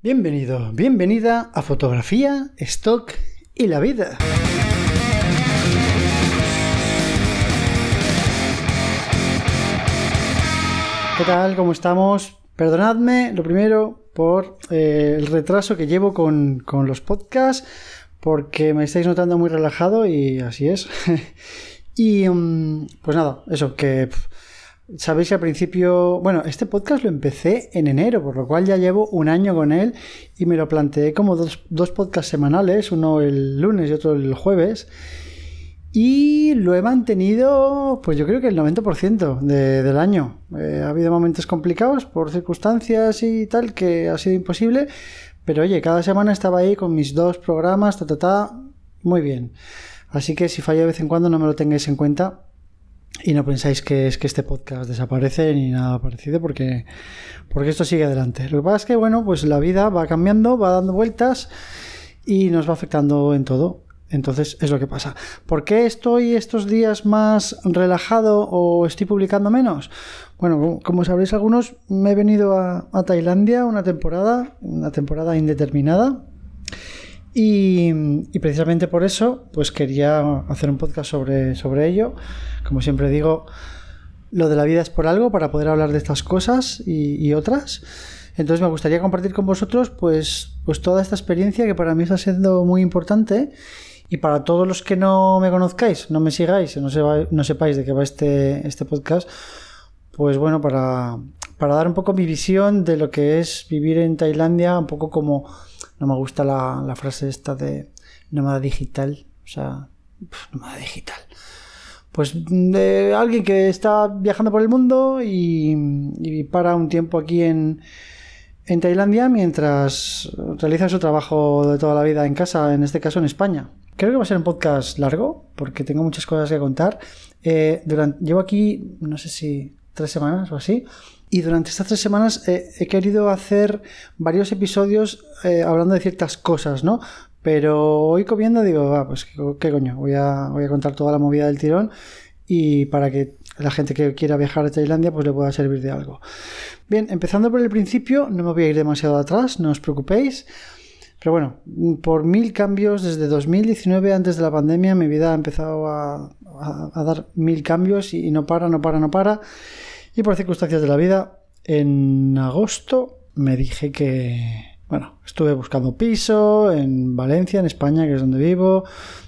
Bienvenido, bienvenida a Fotografía, Stock y la Vida. ¿Qué tal? ¿Cómo estamos? Perdonadme, lo primero, por eh, el retraso que llevo con, los podcasts, porque me estáis notando muy relajado y así es. y mm, pues nada, eso, que... Sabéis que al principio, bueno, este podcast lo empecé en enero, por lo cual ya llevo un año con él y me lo planteé como dos, dos podcasts semanales, uno el lunes y otro el jueves. Y lo he mantenido, pues yo creo que el 90% del año. Eh, ha habido momentos complicados por circunstancias y tal que ha sido imposible, pero oye, cada semana estaba ahí con mis dos programas, ta, ta, ta, muy bien. Así que si falla de vez en cuando no me lo tengáis en cuenta, y no pensáis que es que este podcast desaparece ni nada parecido porque, porque esto sigue adelante. Lo que pasa es que, bueno, pues la vida va cambiando, va dando vueltas y nos va afectando en todo. Entonces es lo que pasa. ¿Por qué estoy estos días más relajado o estoy publicando menos? Bueno, como sabréis algunos, me he venido a, a Tailandia una temporada, una temporada indeterminada. Y, precisamente por eso, pues quería hacer un podcast sobre, sobre ello. Como siempre digo, lo de la vida es por algo, para poder hablar de estas cosas y, otras. Entonces me gustaría compartir con vosotros pues, pues toda esta experiencia que para mí está siendo muy importante. Y para todos los que no me conozcáis, no me sigáis, no, no sepáis de qué va este, este podcast, pues bueno, para, para dar un poco mi visión de lo que es vivir en Tailandia, un poco como no me gusta la, frase esta de nómada digital. O sea, nómada digital. Pues de alguien que está viajando por el mundo y, para un tiempo aquí en, en Tailandia mientras realiza su trabajo de toda la vida en casa, en este caso en España. Creo que va a ser un podcast largo porque tengo muchas cosas que contar. Eh, llevo aquí, no sé si tres semanas o así, y durante estas tres semanas he querido hacer varios episodios eh, hablando de ciertas cosas, ¿no? Pero hoy comiendo digo, ah, pues qué, coño, voy a, voy a contar toda la movida del tirón y para que la gente que quiera viajar a Tailandia pues le pueda servir de algo. Bien, empezando por el principio, no me voy a ir demasiado atrás, no os preocupéis. Pero bueno, por mil cambios desde 2019, antes de la pandemia, mi vida ha empezado a, dar mil cambios y no para, no para, no para. Y por circunstancias de la vida, en agosto me dije que, bueno, estuve buscando piso en Valencia, en España, que es donde vivo.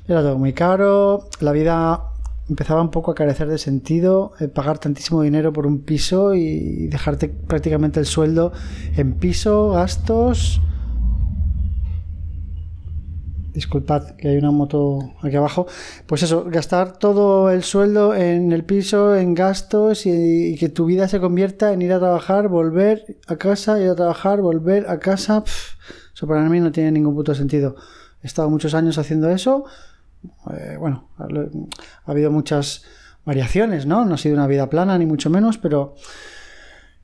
Era todo muy caro. La vida empezaba un poco a carecer de sentido. Eh, pagar tantísimo dinero por un piso y dejarte prácticamente el sueldo en piso, gastos disculpad que hay una moto aquí abajo, pues eso, gastar todo el sueldo en el piso, en gastos y, que tu vida se convierta en ir a trabajar, volver a casa, ir a trabajar, volver a casa, eso para mí no tiene ningún puto sentido. He estado muchos años haciendo eso, eh, bueno, ha habido muchas variaciones, ¿no? No ha sido una vida plana ni mucho menos, pero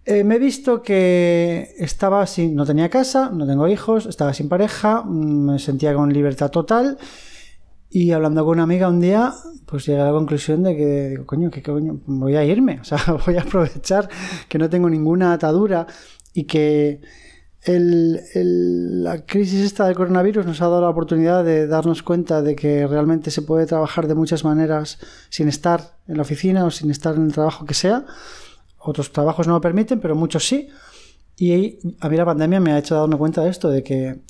eh, me he visto que estaba sin, no tenía casa, no tengo hijos, estaba sin pareja, mm, me sentía con libertad total. Y hablando con una amiga un día, pues llegué a la conclusión de que, coño, ¿qué coño? Voy a irme, o sea, voy a aprovechar que no tengo ninguna atadura y que la crisis esta del coronavirus nos ha dado la oportunidad de darnos cuenta de que realmente se puede trabajar de muchas maneras sin estar en la oficina o sin estar en el trabajo que sea otros trabajos no lo permiten, pero muchos sí. Y a mí la pandemia me ha hecho darme cuenta de esto, de que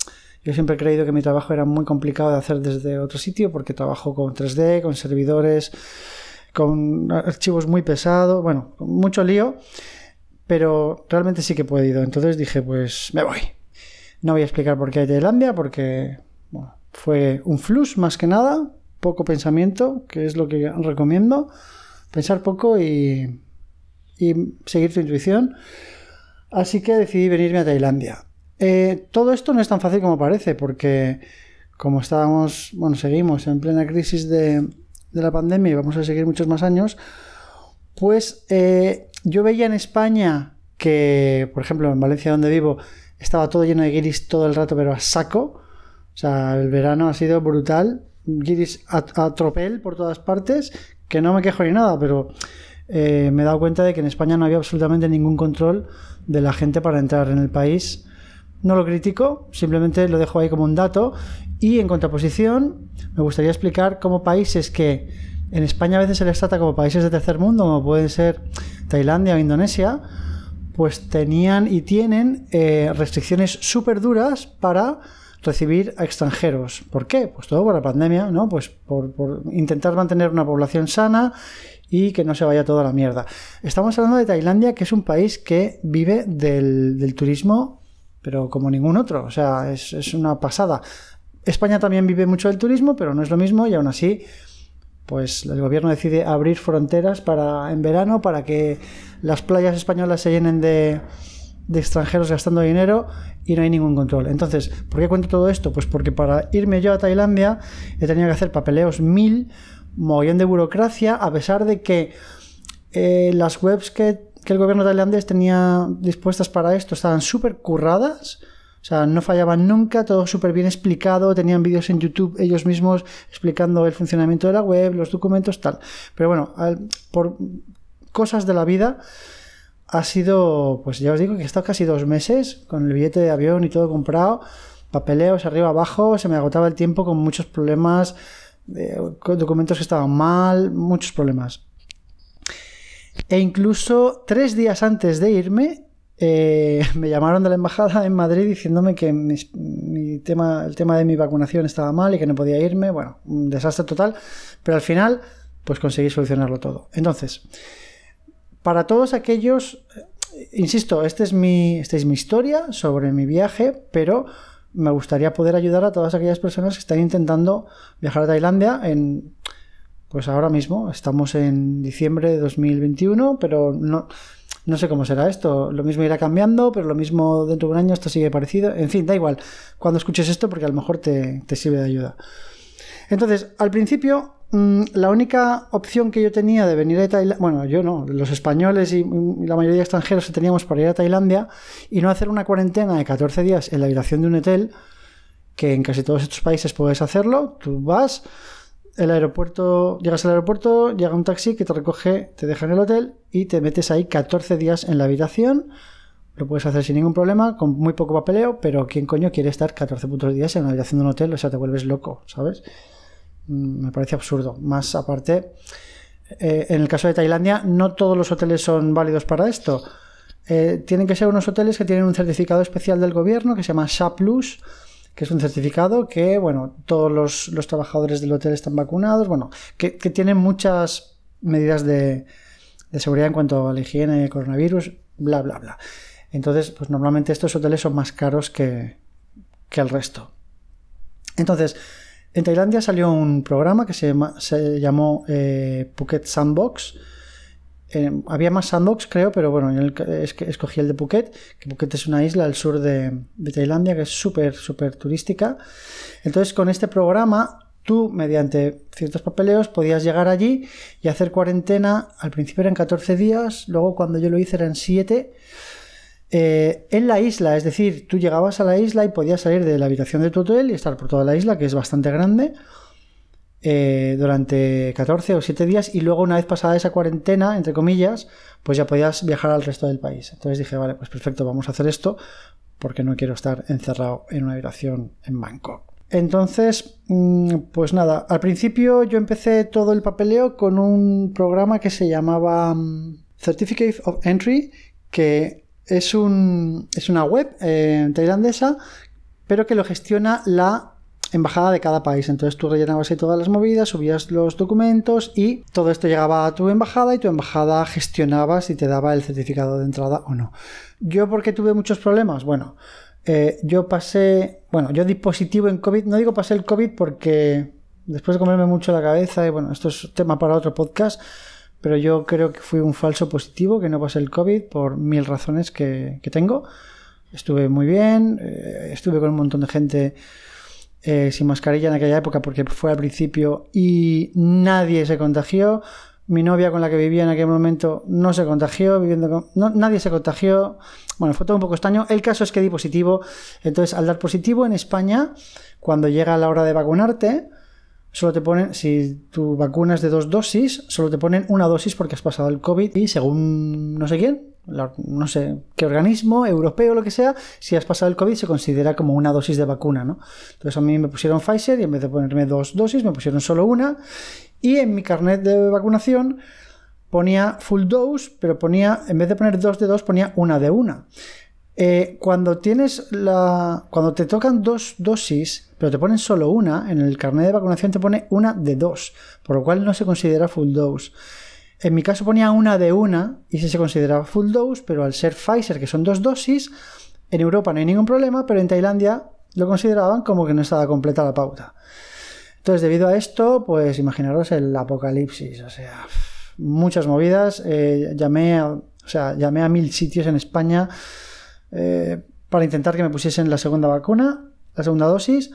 yo siempre he creído que mi trabajo era muy complicado de hacer desde otro sitio porque trabajo con 3D, con servidores, con archivos muy pesados, bueno, mucho lío, pero realmente sí que he podido. Entonces dije, pues me voy. No voy a explicar por qué hay Tailandia, porque fue un flux más que nada, poco pensamiento, que es lo que recomiendo. Pensar poco y y seguir tu intuición. Así que decidí venirme a Tailandia. Eh, todo esto no es tan fácil como parece, porque como estábamos, bueno, seguimos en plena crisis de, la pandemia y vamos a seguir muchos más años, pues eh, yo veía en España que, por ejemplo, en Valencia donde vivo, estaba todo lleno de guiris todo el rato, pero a saco. O sea, el verano ha sido brutal. Guiris a, a tropel por todas partes, que no me quejo ni nada, pero eh, me he dado cuenta de que en España no había absolutamente ningún control de la gente para entrar en el país no lo critico, simplemente lo dejo ahí como un dato. Y en contraposición, me gustaría explicar cómo países que en España a veces se les trata como países de tercer mundo, como pueden ser Tailandia o Indonesia, pues tenían y tienen eh, restricciones súper duras para recibir a extranjeros. ¿Por qué? Pues todo por la pandemia, ¿no? Pues por, intentar mantener una población sana y que no se vaya toda la mierda. Estamos hablando de Tailandia, que es un país que vive del, turismo, pero como ningún otro. O sea, es, es, una pasada. España también vive mucho del turismo, pero no es lo mismo y aún así, pues el gobierno decide abrir fronteras para en verano para que las playas españolas se llenen de, de extranjeros gastando dinero y no hay ningún control. Entonces, ¿por qué cuento todo esto? Pues porque para irme yo a Tailandia he tenido que hacer papeleos mil, mogollón de burocracia, a pesar de que eh, las webs que, el gobierno tailandés tenía dispuestas para esto estaban súper curradas. O sea, no fallaban nunca, todo súper bien explicado, tenían vídeos en YouTube ellos mismos explicando el funcionamiento de la web, los documentos, tal. Pero bueno, por cosas de la vida, ha sido, pues ya os digo que he estado casi dos meses con el billete de avión y todo comprado, papeleos arriba abajo, se me agotaba el tiempo con muchos problemas, documentos que estaban mal, muchos problemas. E incluso tres días antes de irme, eh, me llamaron de la embajada en Madrid diciéndome que mi, tema, el tema de mi vacunación estaba mal y que no podía irme. Bueno, un desastre total. Pero al final, pues conseguí solucionarlo todo. Entonces, para todos aquellos, eh, insisto, esta es, mi, esta es mi historia sobre mi viaje, pero me gustaría poder ayudar a todas aquellas personas que están intentando viajar a Tailandia en, pues ahora mismo, estamos en diciembre de 2021, pero no, no sé cómo será esto. Lo mismo irá cambiando, pero lo mismo dentro de un año esto sigue parecido. En fin, da igual cuando escuches esto porque a lo mejor te, te sirve de ayuda. Entonces, al principio Mm, la única opción que yo tenía de venir a Tailandia, bueno, yo no, los españoles y, la mayoría de extranjeros que teníamos para ir a Tailandia y no hacer una cuarentena de 14 días en la habitación de un hotel, que en casi todos estos países puedes hacerlo, tú vas, el aeropuerto, llegas al aeropuerto, llega un taxi que te recoge, te deja en el hotel y te metes ahí 14 días en la habitación. Lo puedes hacer sin ningún problema, con muy poco papeleo, pero ¿quién coño quiere estar 14 puntos días en la habitación de un hotel? O sea, te vuelves loco, ¿sabes? Mm, me parece absurdo. Más aparte, eh, en el caso de Tailandia, no todos los hoteles son válidos para esto. Eh, tienen que ser unos hoteles que tienen un certificado especial del gobierno que se llama SHA Plus, que es un certificado que, bueno, todos los, trabajadores del hotel están vacunados, bueno, que, tienen muchas medidas de, seguridad en cuanto a la higiene, coronavirus, bla, bla, bla. Entonces, pues normalmente estos hoteles son más caros que, que el resto. Entonces, en Tailandia salió un programa que se, llamó eh, Phuket Sandbox. Eh, había más sandbox, creo, pero bueno, yo escogí el de Phuket, que Phuket es una isla al sur de, Tailandia que es súper, súper turística. Entonces, con este programa, tú, mediante ciertos papeleos, podías llegar allí y hacer cuarentena. Al principio eran 14 días, luego cuando yo lo hice eran 7 eh, en la isla, es decir, tú llegabas a la isla y podías salir de la habitación de tu hotel y estar por toda la isla, que es bastante grande, eh, durante 14 o 7 días y luego una vez pasada esa cuarentena, entre comillas, pues ya podías viajar al resto del país. Entonces dije, vale, pues perfecto, vamos a hacer esto porque no quiero estar encerrado en una habitación en Bangkok. Entonces, mm, pues nada, al principio yo empecé todo el papeleo con un programa que se llamaba mm, Certificate of Entry, que es, un, es una web eh, tailandesa, pero que lo gestiona la embajada de cada país. Entonces tú rellenabas ahí todas las movidas, subías los documentos y todo esto llegaba a tu embajada y tu embajada gestionaba si te daba el certificado de entrada o no. Yo porque tuve muchos problemas, bueno, eh, yo pasé, bueno, yo di positivo en COVID, no digo pasé el COVID porque después de comerme mucho la cabeza y bueno, esto es tema para otro podcast, pero yo creo que fui un falso positivo, que no pasé el COVID por mil razones que, tengo. Estuve muy bien, eh, estuve con un montón de gente eh, sin mascarilla en aquella época porque fue al principio y nadie se contagió. Mi novia con la que vivía en aquel momento no se contagió, viviendo con... nadie se contagió. Bueno, fue todo un poco extraño. El caso es que di positivo. Entonces, al dar positivo en España, cuando llega la hora de vacunarte, solo te ponen, si tu vacuna es de dos dosis, solo te ponen una dosis porque has pasado el COVID y según no sé quién, no sé qué organismo, europeo lo que sea, si has pasado el COVID se considera como una dosis de vacuna, ¿no? Entonces a mí me pusieron Pfizer y en vez de ponerme dos dosis me pusieron solo una y en mi carnet de vacunación ponía full dose, pero ponía, en vez de poner dos de dos, ponía una de una. Eh, cuando tienes la. Cuando te tocan dos dosis, pero te ponen solo una, en el carnet de vacunación te pone una de dos, por lo cual no se considera full dose. En mi caso ponía una de una y sí se consideraba full dose, pero al ser Pfizer, que son dos dosis, en Europa no hay ningún problema, pero en Tailandia lo consideraban como que no estaba completa la pauta. Entonces, debido a esto, pues imaginaros el apocalipsis, o sea, muchas movidas. Eh, llamé, a, o sea, llamé a mil sitios en España eh, para intentar que me pusiesen la segunda vacuna, la segunda dosis.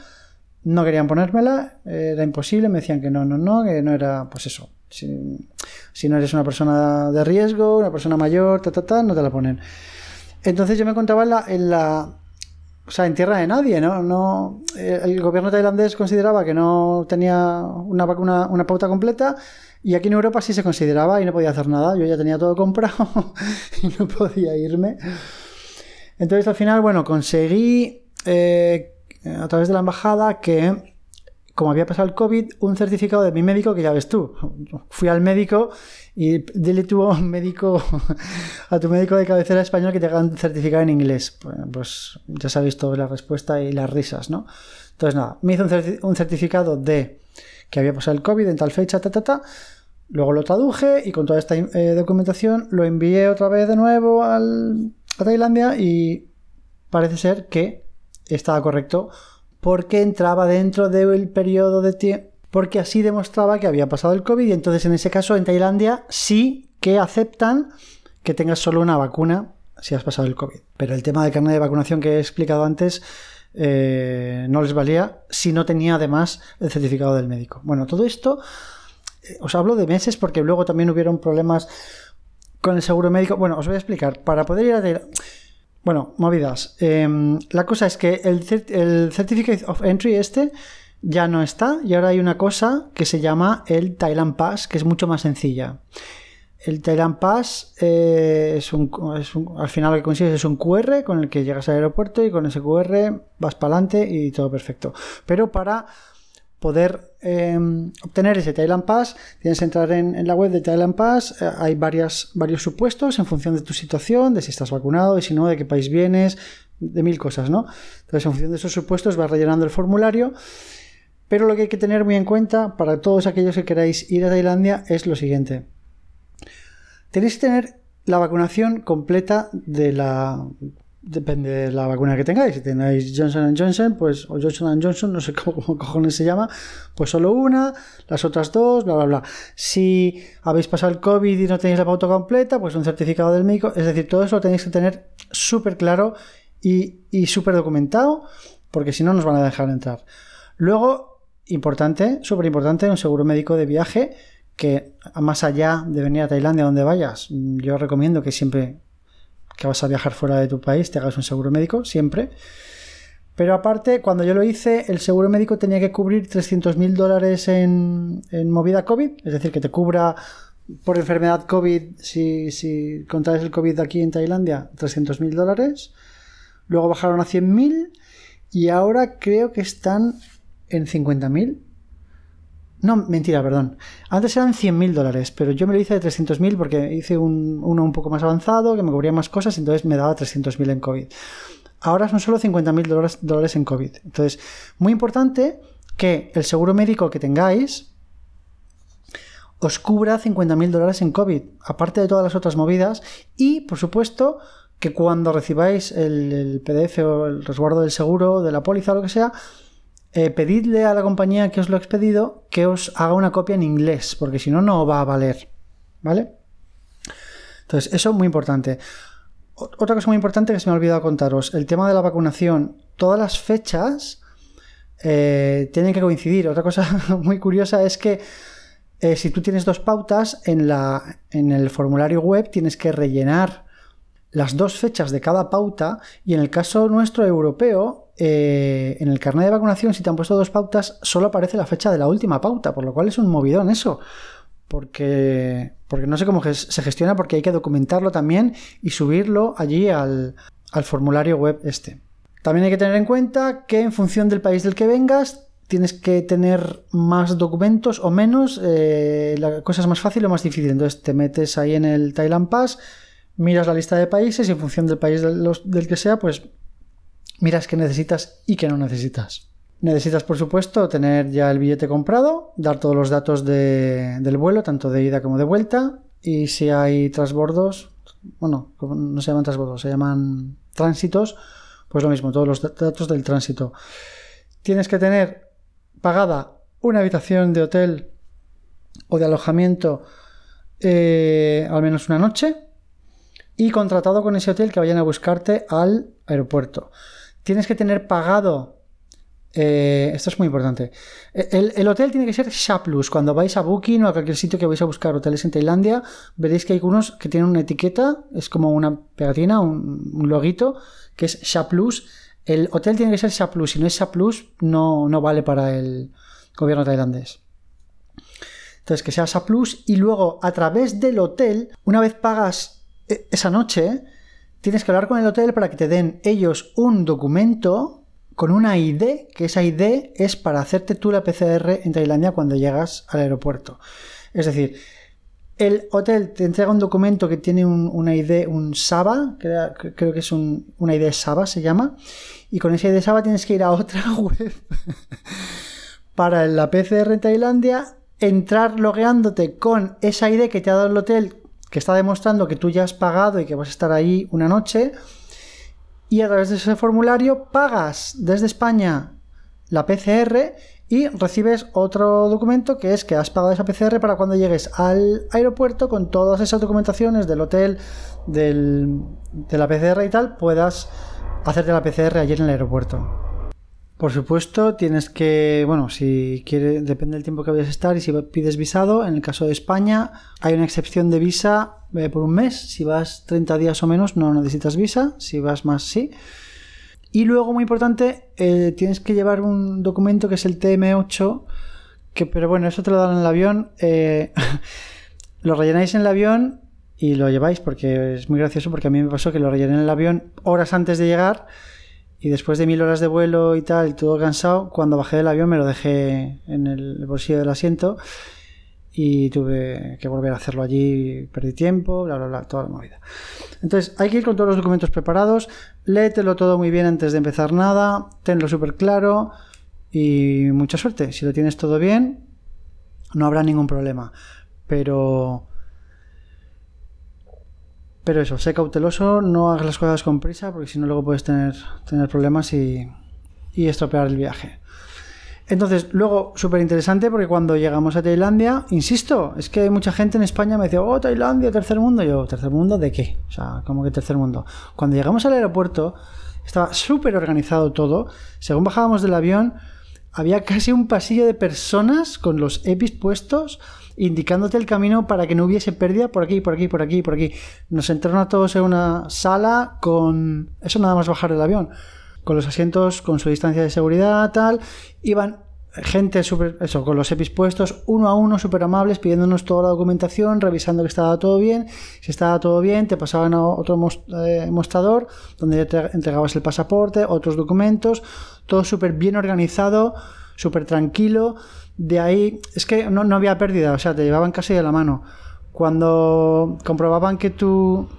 No querían ponérmela, era imposible, me decían que no, no, no, que no era, pues eso. Si, no eres una persona de riesgo, una persona mayor, ta, ta, ta, no te la ponen. Entonces yo me encontraba en la, en la o sea, en tierra de nadie, ¿no? no el gobierno tailandés consideraba que no tenía una vacuna, una pauta completa y aquí en Europa sí se consideraba y no podía hacer nada. Yo ya tenía todo comprado y no podía irme. Entonces al final, bueno, conseguí eh, a través de la embajada que, como había pasado el COVID, un certificado de mi médico, que ya ves tú, fui al médico y dile tú a médico, a tu médico de cabecera español que te hagan certificado en inglés. Pues, pues ya sabéis toda la respuesta y las risas, ¿no? Entonces nada, me hizo un certificado de que había pasado el COVID en tal fecha, ta, ta, ta. Luego lo traduje y con toda esta eh, documentación lo envié otra vez de nuevo al, a Tailandia y parece ser que estaba correcto porque entraba dentro del periodo de tiempo, porque así demostraba que había pasado el COVID y entonces en ese caso en Tailandia sí que aceptan que tengas solo una vacuna si has pasado el COVID. Pero el tema de carne de vacunación que he explicado antes eh, no les valía si no tenía además el certificado del médico. Bueno, todo esto eh, os hablo de meses porque luego también hubieron problemas con el seguro médico. Bueno, os voy a explicar. Para poder ir a... Bueno, movidas. Em, la cosa es que el, el Certificate of Entry este ya no está y ahora hay una cosa que se llama el Thailand Pass, que es mucho más sencilla. El Thailand Pass eh, es, un, al final lo que consigues es un QR con el que llegas al aeropuerto y con ese QR vas para adelante y todo perfecto. Pero para poder em, obtener ese Thailand Pass tienes que entrar en, la web de Thailand Pass. Eh, hay varios supuestos en función de tu situación, de si estás vacunado, y si no, de qué país vienes, de mil cosas, ¿no? Entonces, en función de esos supuestos vas rellenando el formulario. Pero lo que hay que tener muy en cuenta para todos aquellos que queráis ir a Tailandia es lo siguiente Tenéis que tener la vacunación completa de la. Depende de la vacuna que tengáis. Si tenéis Johnson Johnson, pues, o Johnson Johnson, no sé cómo, cojones se llama, pues solo una, las otras dos, bla, bla, bla. Si habéis pasado el COVID y no tenéis la pauta completa, pues un certificado del médico. Es decir, todo eso lo tenéis que tener súper claro y, y súper documentado, porque si no, nos van a dejar entrar. Luego, importante, súper importante, un seguro médico de viaje que más allá de venir a Tailandia donde vayas, yo recomiendo que siempre que vas a viajar fuera de tu país te hagas un seguro médico, siempre. Pero aparte, cuando yo lo hice, el seguro médico tenía que cubrir 300.000 dólares en, movida COVID, es decir, que te cubra por enfermedad COVID, si, si contraes el COVID aquí en Tailandia, 300.000 dólares. Luego bajaron a 100.000 y ahora creo que están en 50.000 no, mentira, perdón. Antes eran 100.000 dólares, pero yo me lo hice de 300.000 porque hice un, uno un poco más avanzado, que me cubría más cosas, entonces me daba 300.000 en COVID. Ahora son solo 50.000 dólares, dólares en COVID. Entonces, muy importante que el seguro médico que tengáis os cubra 50.000 dólares en COVID, aparte de todas las otras movidas, y por supuesto que cuando recibáis el, el PDF o el resguardo del seguro, de la póliza o lo que sea, eh, pedidle a la compañía que os lo ha expedido que os haga una copia en inglés, porque si no, no va a valer. ¿Vale? Entonces, eso es muy importante. Otra cosa muy importante que se me ha olvidado contaros, el tema de la vacunación. Todas las fechas eh, tienen que coincidir. Otra cosa muy curiosa es que eh, si tú tienes dos pautas, en, la, en el formulario web tienes que rellenar las dos fechas de cada pauta y en el caso nuestro europeo eh, en el carnet de vacunación, si te han puesto dos pautas, solo aparece la fecha de la última pauta, por lo cual es un movidón eso. Porque, porque no sé cómo se gestiona, porque hay que documentarlo también y subirlo allí al, formulario web este. También hay que tener en cuenta que en función del país del que vengas, tienes que tener más documentos o menos, eh, la cosa es más fácil o más difícil. Entonces te metes ahí en el Thailand Pass, miras la lista de países y en función del país del que sea, pues miras qué necesitas y qué no necesitas. Necesitas, por supuesto, tener ya el billete comprado, dar todos los datos del vuelo, tanto de ida como de vuelta, y si hay transbordos, bueno, no se llaman transbordos, se llaman tránsitos, pues lo mismo, todos los datos del tránsito. Tienes que tener pagada una habitación de hotel o de alojamiento eh, al menos una noche y contratado con ese hotel que vayan a buscarte al aeropuerto tienes que tener pagado. Eh, esto es muy importante. El, hotel tiene que ser Shaplus. Cuando vais a Booking o a cualquier sitio que vais a buscar hoteles en Tailandia, veréis que hay unos que tienen una etiqueta, es como una pegatina, un, loguito, que es Shaplus. El hotel tiene que ser Shaplus. Si no es Shaplus, no, no vale para el gobierno tailandés. Entonces, que sea Shaplus y luego a través del hotel, una vez pagas eh, esa noche, tienes que hablar con el hotel para que te den ellos un documento con una ID, que esa ID es para hacerte tú la PCR en Tailandia cuando llegas al aeropuerto. Es decir, el hotel te entrega un documento que tiene un, una ID, un SABA, creo que es un, una ID SABA se llama, y con esa ID SABA tienes que ir a otra web para la PCR en Tailandia, entrar logueándote con esa ID que te ha dado el hotel que está demostrando que tú ya has pagado y que vas a estar ahí una noche. Y a través de ese formulario pagas desde España la PCR y recibes otro documento que es que has pagado esa PCR para cuando llegues al aeropuerto con todas esas documentaciones del hotel, del, de la PCR y tal, puedas hacerte la PCR allí en el aeropuerto. Por supuesto, tienes que, bueno, si quieres, depende del tiempo que vayas a estar y si pides visado. En el caso de España, hay una excepción de visa eh, por un mes. Si vas 30 días o menos, no necesitas visa. Si vas más, sí. Y luego, muy importante, eh, tienes que llevar un documento que es el TM8, que, pero bueno, eso te lo dan en el avión. Eh, lo rellenáis en el avión y lo lleváis porque es muy gracioso porque a mí me pasó que lo rellené en el avión horas antes de llegar y después de mil horas de vuelo y tal, y todo cansado, cuando bajé del avión me lo dejé en el bolsillo del asiento y tuve que volver a hacerlo allí, perdí tiempo, bla, bla, bla, toda la movida. Entonces, hay que ir con todos los documentos preparados, léetelo todo muy bien antes de empezar nada, tenlo súper claro y mucha suerte. Si lo tienes todo bien, no habrá ningún problema. Pero pero eso, sé cauteloso, no hagas las cosas con prisa, porque si no luego puedes tener, tener problemas y, y estropear el viaje. Entonces, luego, súper interesante porque cuando llegamos a Tailandia, insisto, es que hay mucha gente en España me dice, oh, Tailandia, tercer mundo. yo, ¿tercer mundo de qué? O sea, ¿cómo que tercer mundo? Cuando llegamos al aeropuerto, estaba súper organizado todo. Según bajábamos del avión, había casi un pasillo de personas con los EPIs puestos indicándote el camino para que no hubiese pérdida por aquí, por aquí, por aquí, por aquí. Nos entraron a todos en una sala con... Eso nada más bajar del avión. Con los asientos, con su distancia de seguridad, tal. Iban gente super, eso, con los EPIs puestos, uno a uno, súper amables, pidiéndonos toda la documentación, revisando que estaba todo bien. Si estaba todo bien, te pasaban a otro eh, mostrador donde te entregabas el pasaporte, otros documentos, todo súper bien organizado, súper tranquilo. De ahí, es que no, no había pérdida, o sea, te llevaban casi de la mano. Cuando comprobaban que tu.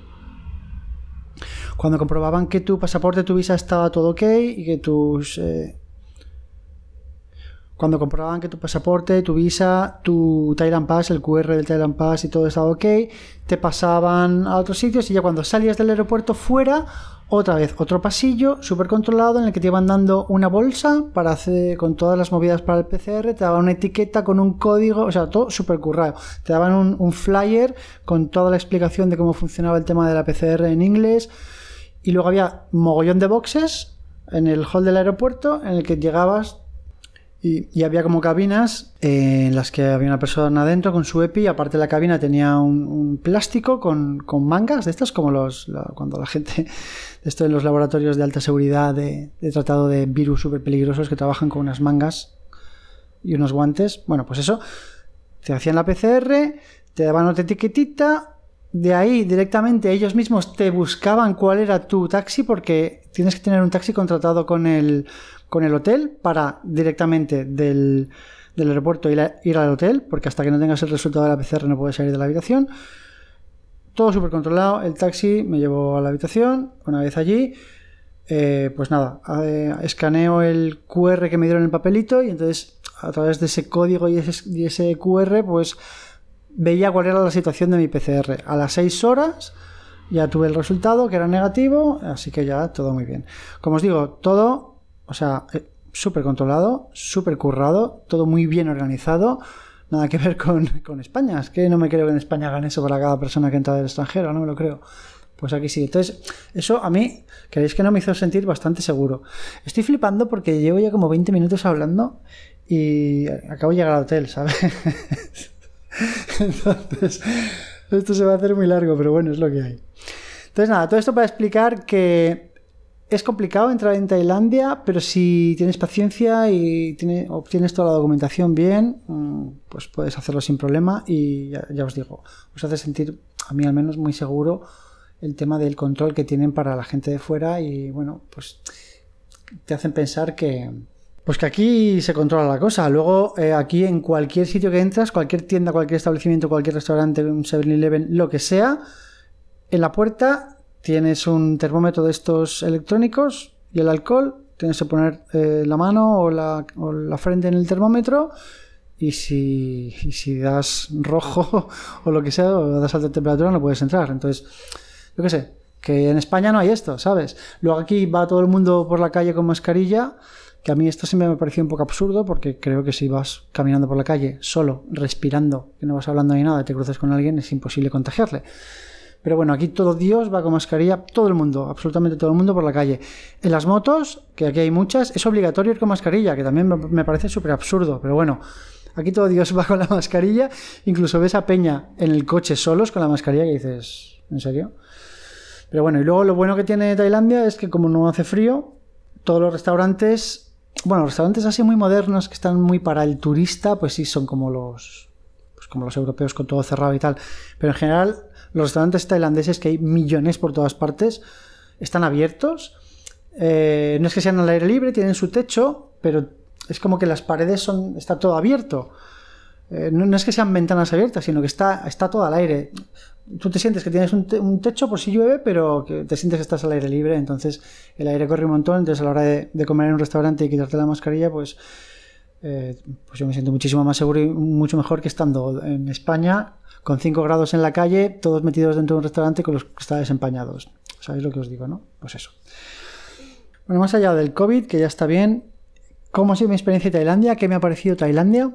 Cuando comprobaban que tu pasaporte, tu visa estaba todo ok y que tus. Eh, cuando comprobaban que tu pasaporte, tu visa, tu Thailand Pass, el QR del Thailand Pass y todo estaba ok, te pasaban a otros sitios y ya cuando salías del aeropuerto fuera otra vez otro pasillo súper controlado en el que te iban dando una bolsa para hacer con todas las movidas para el PCR, te daban una etiqueta con un código, o sea, todo súper currado. Te daban un, flyer con toda la explicación de cómo funcionaba el tema de la PCR en inglés. Y luego había mogollón de boxes en el hall del aeropuerto en el que llegabas Y, había como cabinas eh, en las que había una persona adentro con su EPI. Aparte de la cabina tenía un, plástico con, con, mangas de estas, como los cuando la gente esto en los laboratorios de alta seguridad de, tratado de virus súper peligrosos que trabajan con unas mangas y unos guantes. Bueno, pues eso. Te hacían la PCR, te daban otra etiquetita. De ahí directamente ellos mismos te buscaban cuál era tu taxi porque tienes que tener un taxi contratado con el con el hotel para directamente del, aeropuerto ir, ir, al hotel, porque hasta que no tengas el resultado de la PCR no puedes salir de la habitación. Todo súper controlado. El taxi me llevó a la habitación. Una vez allí, eh, pues nada, eh, escaneo el QR que me dieron el papelito y entonces a través de ese código y ese, y ese QR, pues veía cuál era la situación de mi PCR. A las 6 horas ya tuve el resultado, que era negativo, así que ya todo muy bien. Como os digo, todo o sea, eh, súper controlado, súper currado, todo muy bien organizado. Nada que ver con, España. Es que no me creo que en España hagan eso para cada persona que entra del extranjero, no me lo creo. Pues aquí sí. Entonces, eso a mí, queréis que no me hizo sentir bastante seguro. Estoy flipando porque llevo ya como 20 minutos hablando y acabo de llegar al hotel, ¿sabes? Entonces, esto se va a hacer muy largo, pero bueno, es lo que hay. Entonces, nada, todo esto para explicar que es complicado entrar en Tailandia, pero si tienes paciencia y obtienes toda la documentación bien, mm, pues puedes hacerlo sin problema y ya, os digo, os hace sentir, a mí al menos, muy seguro el tema del control que tienen para la gente de fuera y bueno, pues te hacen pensar que, pues que aquí se controla la cosa. Luego, eh, aquí en cualquier sitio que entras, cualquier tienda, cualquier establecimiento, cualquier restaurante, un 7-Eleven, lo que sea, en la puerta tienes un termómetro de estos electrónicos y el alcohol, tienes que poner eh, la mano o la, frente en el termómetro y si, si das rojo o lo que sea, o das alta temperatura, no puedes entrar. Entonces, yo qué sé, que en España no hay esto, ¿sabes? Luego aquí va todo el mundo por la calle con mascarilla, que a mí esto siempre me pareció un poco absurdo porque creo que si vas caminando por la calle solo, respirando, que no vas hablando ni nada, y te cruces con alguien, es imposible contagiarle. Pero bueno, aquí todo Dios va con mascarilla, todo el mundo, absolutamente todo el mundo por la calle. En las motos, que aquí hay muchas, es obligatorio ir con mascarilla, que también me parece súper absurdo, pero bueno. Aquí todo Dios va con la mascarilla, incluso ves a Peña en el coche solos con la mascarilla que dices, ¿en serio? Pero bueno, y luego lo bueno que tiene Tailandia es que como no hace frío, todos los restaurantes, bueno, restaurantes así muy modernos que están muy para el turista, pues sí son como los pues como los europeos con todo cerrado y tal, pero en general los restaurantes tailandeses, que hay millones por todas partes, están abiertos. Eh, no es que sean al aire libre, tienen su techo, pero es como que las paredes son. está todo abierto. Eh, no, es que sean ventanas abiertas, sino que está, está todo al aire. Tú te sientes que tienes un, techo por si llueve, pero te sientes que estás al aire libre, entonces el aire corre un montón, entonces a la hora de, comer en un restaurante y quitarte la mascarilla, pues, eh, pues yo me siento muchísimo más seguro y mucho mejor que estando en España con 5 grados en la calle, todos metidos dentro de un restaurante con los cristales empañados. ¿Sabéis lo que os digo, no? Pues eso. Bueno, más allá del COVID, que ya está bien, ¿cómo ha sido mi experiencia en Tailandia? ¿Qué me ha parecido Tailandia?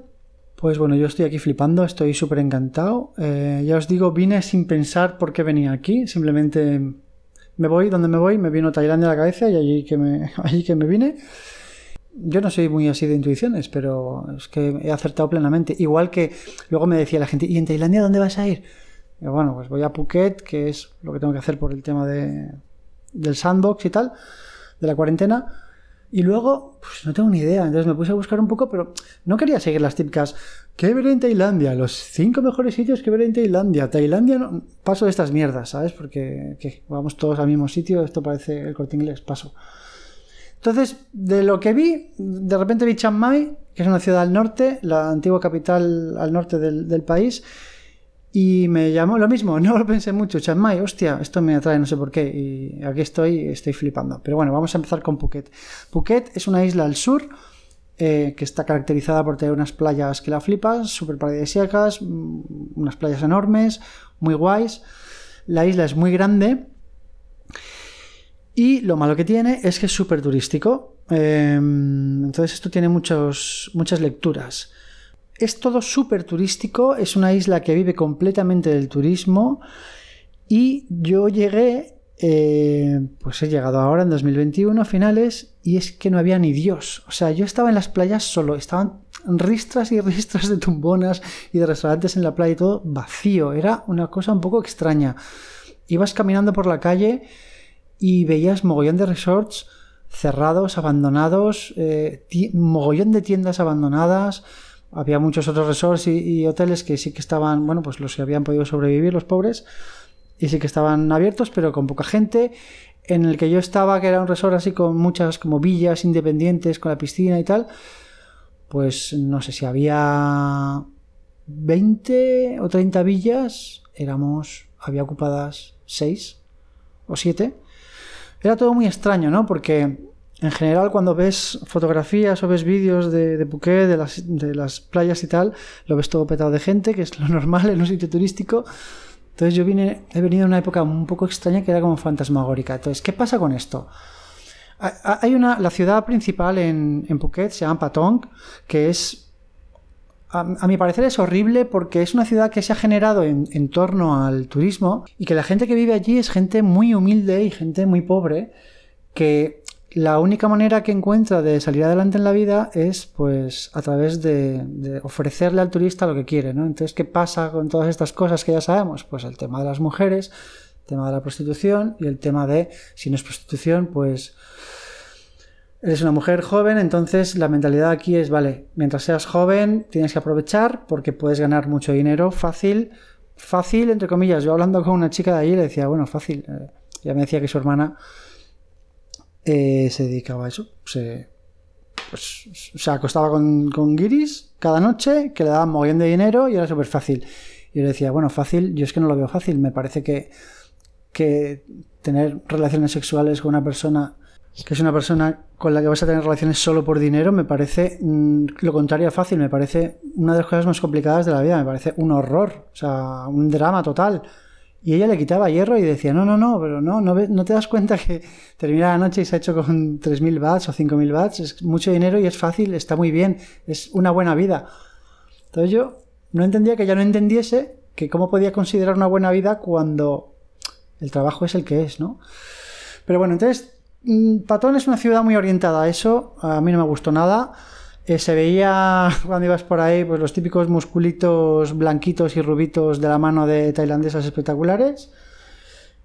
Pues bueno, yo estoy aquí flipando, estoy súper encantado. Eh, ya os digo, vine sin pensar por qué venía aquí, simplemente me voy, donde me voy, me vino Tailandia a la cabeza y allí que me, allí que me vine yo no soy muy así de intuiciones, pero es que he acertado plenamente. Igual que luego me decía la gente, ¿y en Tailandia dónde vas a ir? Bueno, pues voy a Phuket, que es lo que tengo que hacer por el tema de, del sandbox y tal, de la cuarentena. Y luego, pues no tengo ni idea. Entonces me puse a buscar un poco, pero no quería seguir las típicas. ¿Qué ver en Tailandia? Los cinco mejores sitios que ver en Tailandia. Tailandia, paso de estas mierdas, ¿sabes? Porque vamos todos al mismo sitio. Esto parece el corte inglés, paso. Entonces, de lo que vi, de repente vi Chiang Mai, que es una ciudad al norte, la antigua capital al norte del, país, y me llamó lo mismo, no lo pensé mucho, Chiang Mai, hostia, esto me atrae, no sé por qué, y aquí estoy, estoy flipando. Pero bueno, vamos a empezar con Phuket. Phuket es una isla al sur, eh, que está caracterizada por tener unas playas que la flipas, súper paradisíacas, mm, unas playas enormes, muy guays. La isla es muy grande y lo malo que tiene es que es súper turístico. Em, entonces esto tiene muchos, muchas lecturas. Es todo súper turístico, es una isla que vive completamente del turismo y yo llegué eh, pues he llegado ahora en 2021 a finales y es que no había ni Dios. O sea, yo estaba en las playas solo, estaban ristras y ristras de tumbonas y de restaurantes en la playa y todo vacío. Era una cosa un poco extraña. Ibas caminando por la calle y veías mogollón de resorts cerrados, abandonados, eh, mogollón de tiendas abandonadas. Había muchos otros resorts y, hoteles que sí que estaban, bueno, pues los que habían podido sobrevivir, los pobres, y sí que estaban abiertos, pero con poca gente. En el que yo estaba, que era un resort así con muchas como villas independientes, con la piscina y tal, pues no sé si había 20 o 30 villas, éramos, había ocupadas 6 o 7. Era todo muy extraño, ¿no? Porque en general cuando ves fotografías o ves vídeos de, Phuket, de las, playas y tal, lo ves todo petado de gente, que es lo normal en un sitio turístico. Entonces yo vine, he venido en una época un poco extraña que era como fantasmagórica. Entonces, ¿qué pasa con esto? Hay una, la ciudad principal en, en Phuket se llama Patong, que es, a, mi parecer es horrible porque es una ciudad que se ha generado en, en torno al turismo y que la gente que vive allí es gente muy humilde y gente muy pobre que la única manera que encuentra de salir adelante en la vida es pues a través de, ofrecerle al turista lo que quiere, ¿no? Entonces, ¿qué pasa con todas estas cosas que ya sabemos? Pues el tema de las mujeres, el tema de la prostitución y el tema de, si no es prostitución, pues eres una mujer joven, entonces la mentalidad aquí es, vale, mientras seas joven tienes que aprovechar porque puedes ganar mucho dinero fácil, fácil, entre comillas. Yo hablando con una chica de allí le decía, bueno, fácil. Eh, ya me decía que su hermana eh, se dedicaba a eso. Se, pues, se acostaba con, con guiris cada noche, que le daban mogollón de dinero y era súper fácil. Y yo le decía, bueno, fácil, yo es que no lo veo fácil. Me parece que, que tener relaciones sexuales con una persona que es una persona con la que vas a tener relaciones solo por dinero, me parece mm, lo contrario a fácil, me parece una de las cosas más complicadas de la vida, me parece un horror, o sea, un drama total. Y ella le quitaba hierro y decía, no, no, no, pero no, no, no te das cuenta que termina la noche y se ha hecho con 3.000 bats o 5.000 bats, es mucho dinero y es fácil, está muy bien, es una buena vida. Entonces yo no entendía que ella no entendiese que cómo podía considerar una buena vida cuando el trabajo es el que es, ¿no? Pero bueno, entonces, mm, Patón es una ciudad muy orientada a eso, a mí no me gustó nada. Eh, se veía cuando ibas por ahí pues los típicos musculitos blanquitos y rubitos de la mano de tailandesas espectaculares.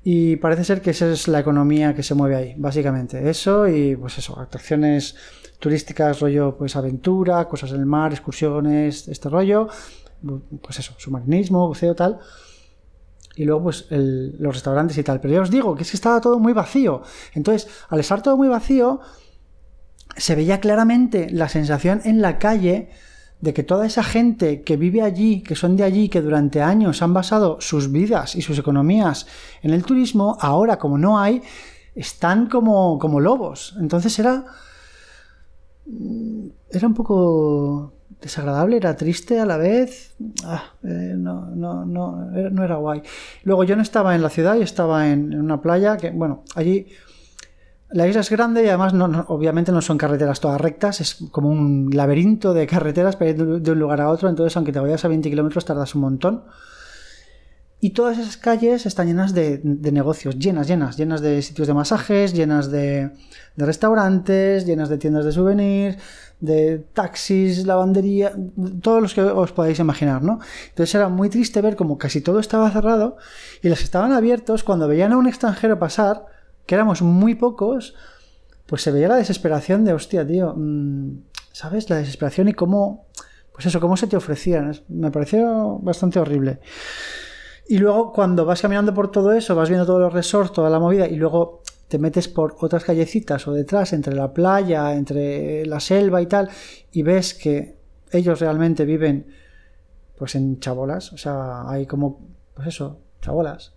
Y parece ser que esa es la economía que se mueve ahí, básicamente. Eso y pues eso, atracciones turísticas, rollo pues aventura, cosas en el mar, excursiones, este rollo. Pues eso, submarinismo, buceo, tal. Y luego pues los restaurantes y tal. Pero ya os digo que es que estaba todo muy vacío. Entonces, al estar todo muy vacío, se veía claramente la sensación en la calle de que toda esa gente que vive allí, que son de allí, que durante años han basado sus vidas y sus economías en el turismo, ahora como no hay, están como, como lobos. Entonces era... Era un poco desagradable, era triste a la vez. Ah, eh, no, no, no, no, era guay. Luego yo no estaba en la ciudad, yo estaba en, en una playa que, bueno, allí la isla es grande y además no, obviamente no son carreteras todas rectas, es como un laberinto de carreteras para ir de un lugar a otro, entonces aunque te vayas a 20 kilómetros tardas un montón. Y todas esas calles están llenas de, negocios, llenas, llenas, llenas de sitios de masajes, llenas de, restaurantes, llenas de tiendas de souvenirs, de taxis, lavandería, todos los que os podáis imaginar, ¿no? Entonces era muy triste ver como casi todo estaba cerrado y los estaban abiertos cuando veían a un extranjero pasar que éramos muy pocos, pues se veía la desesperación de, hostia, tío, mm, ¿sabes? La desesperación y cómo, pues eso, cómo se te ofrecían. Me pareció bastante horrible. Y luego cuando vas caminando por todo eso, vas viendo todos los resorts, toda la movida, y luego te metes por otras callecitas o detrás, entre la playa, entre la selva y tal, y ves que ellos realmente viven pues en chabolas, o sea, hay como, pues eso, chabolas,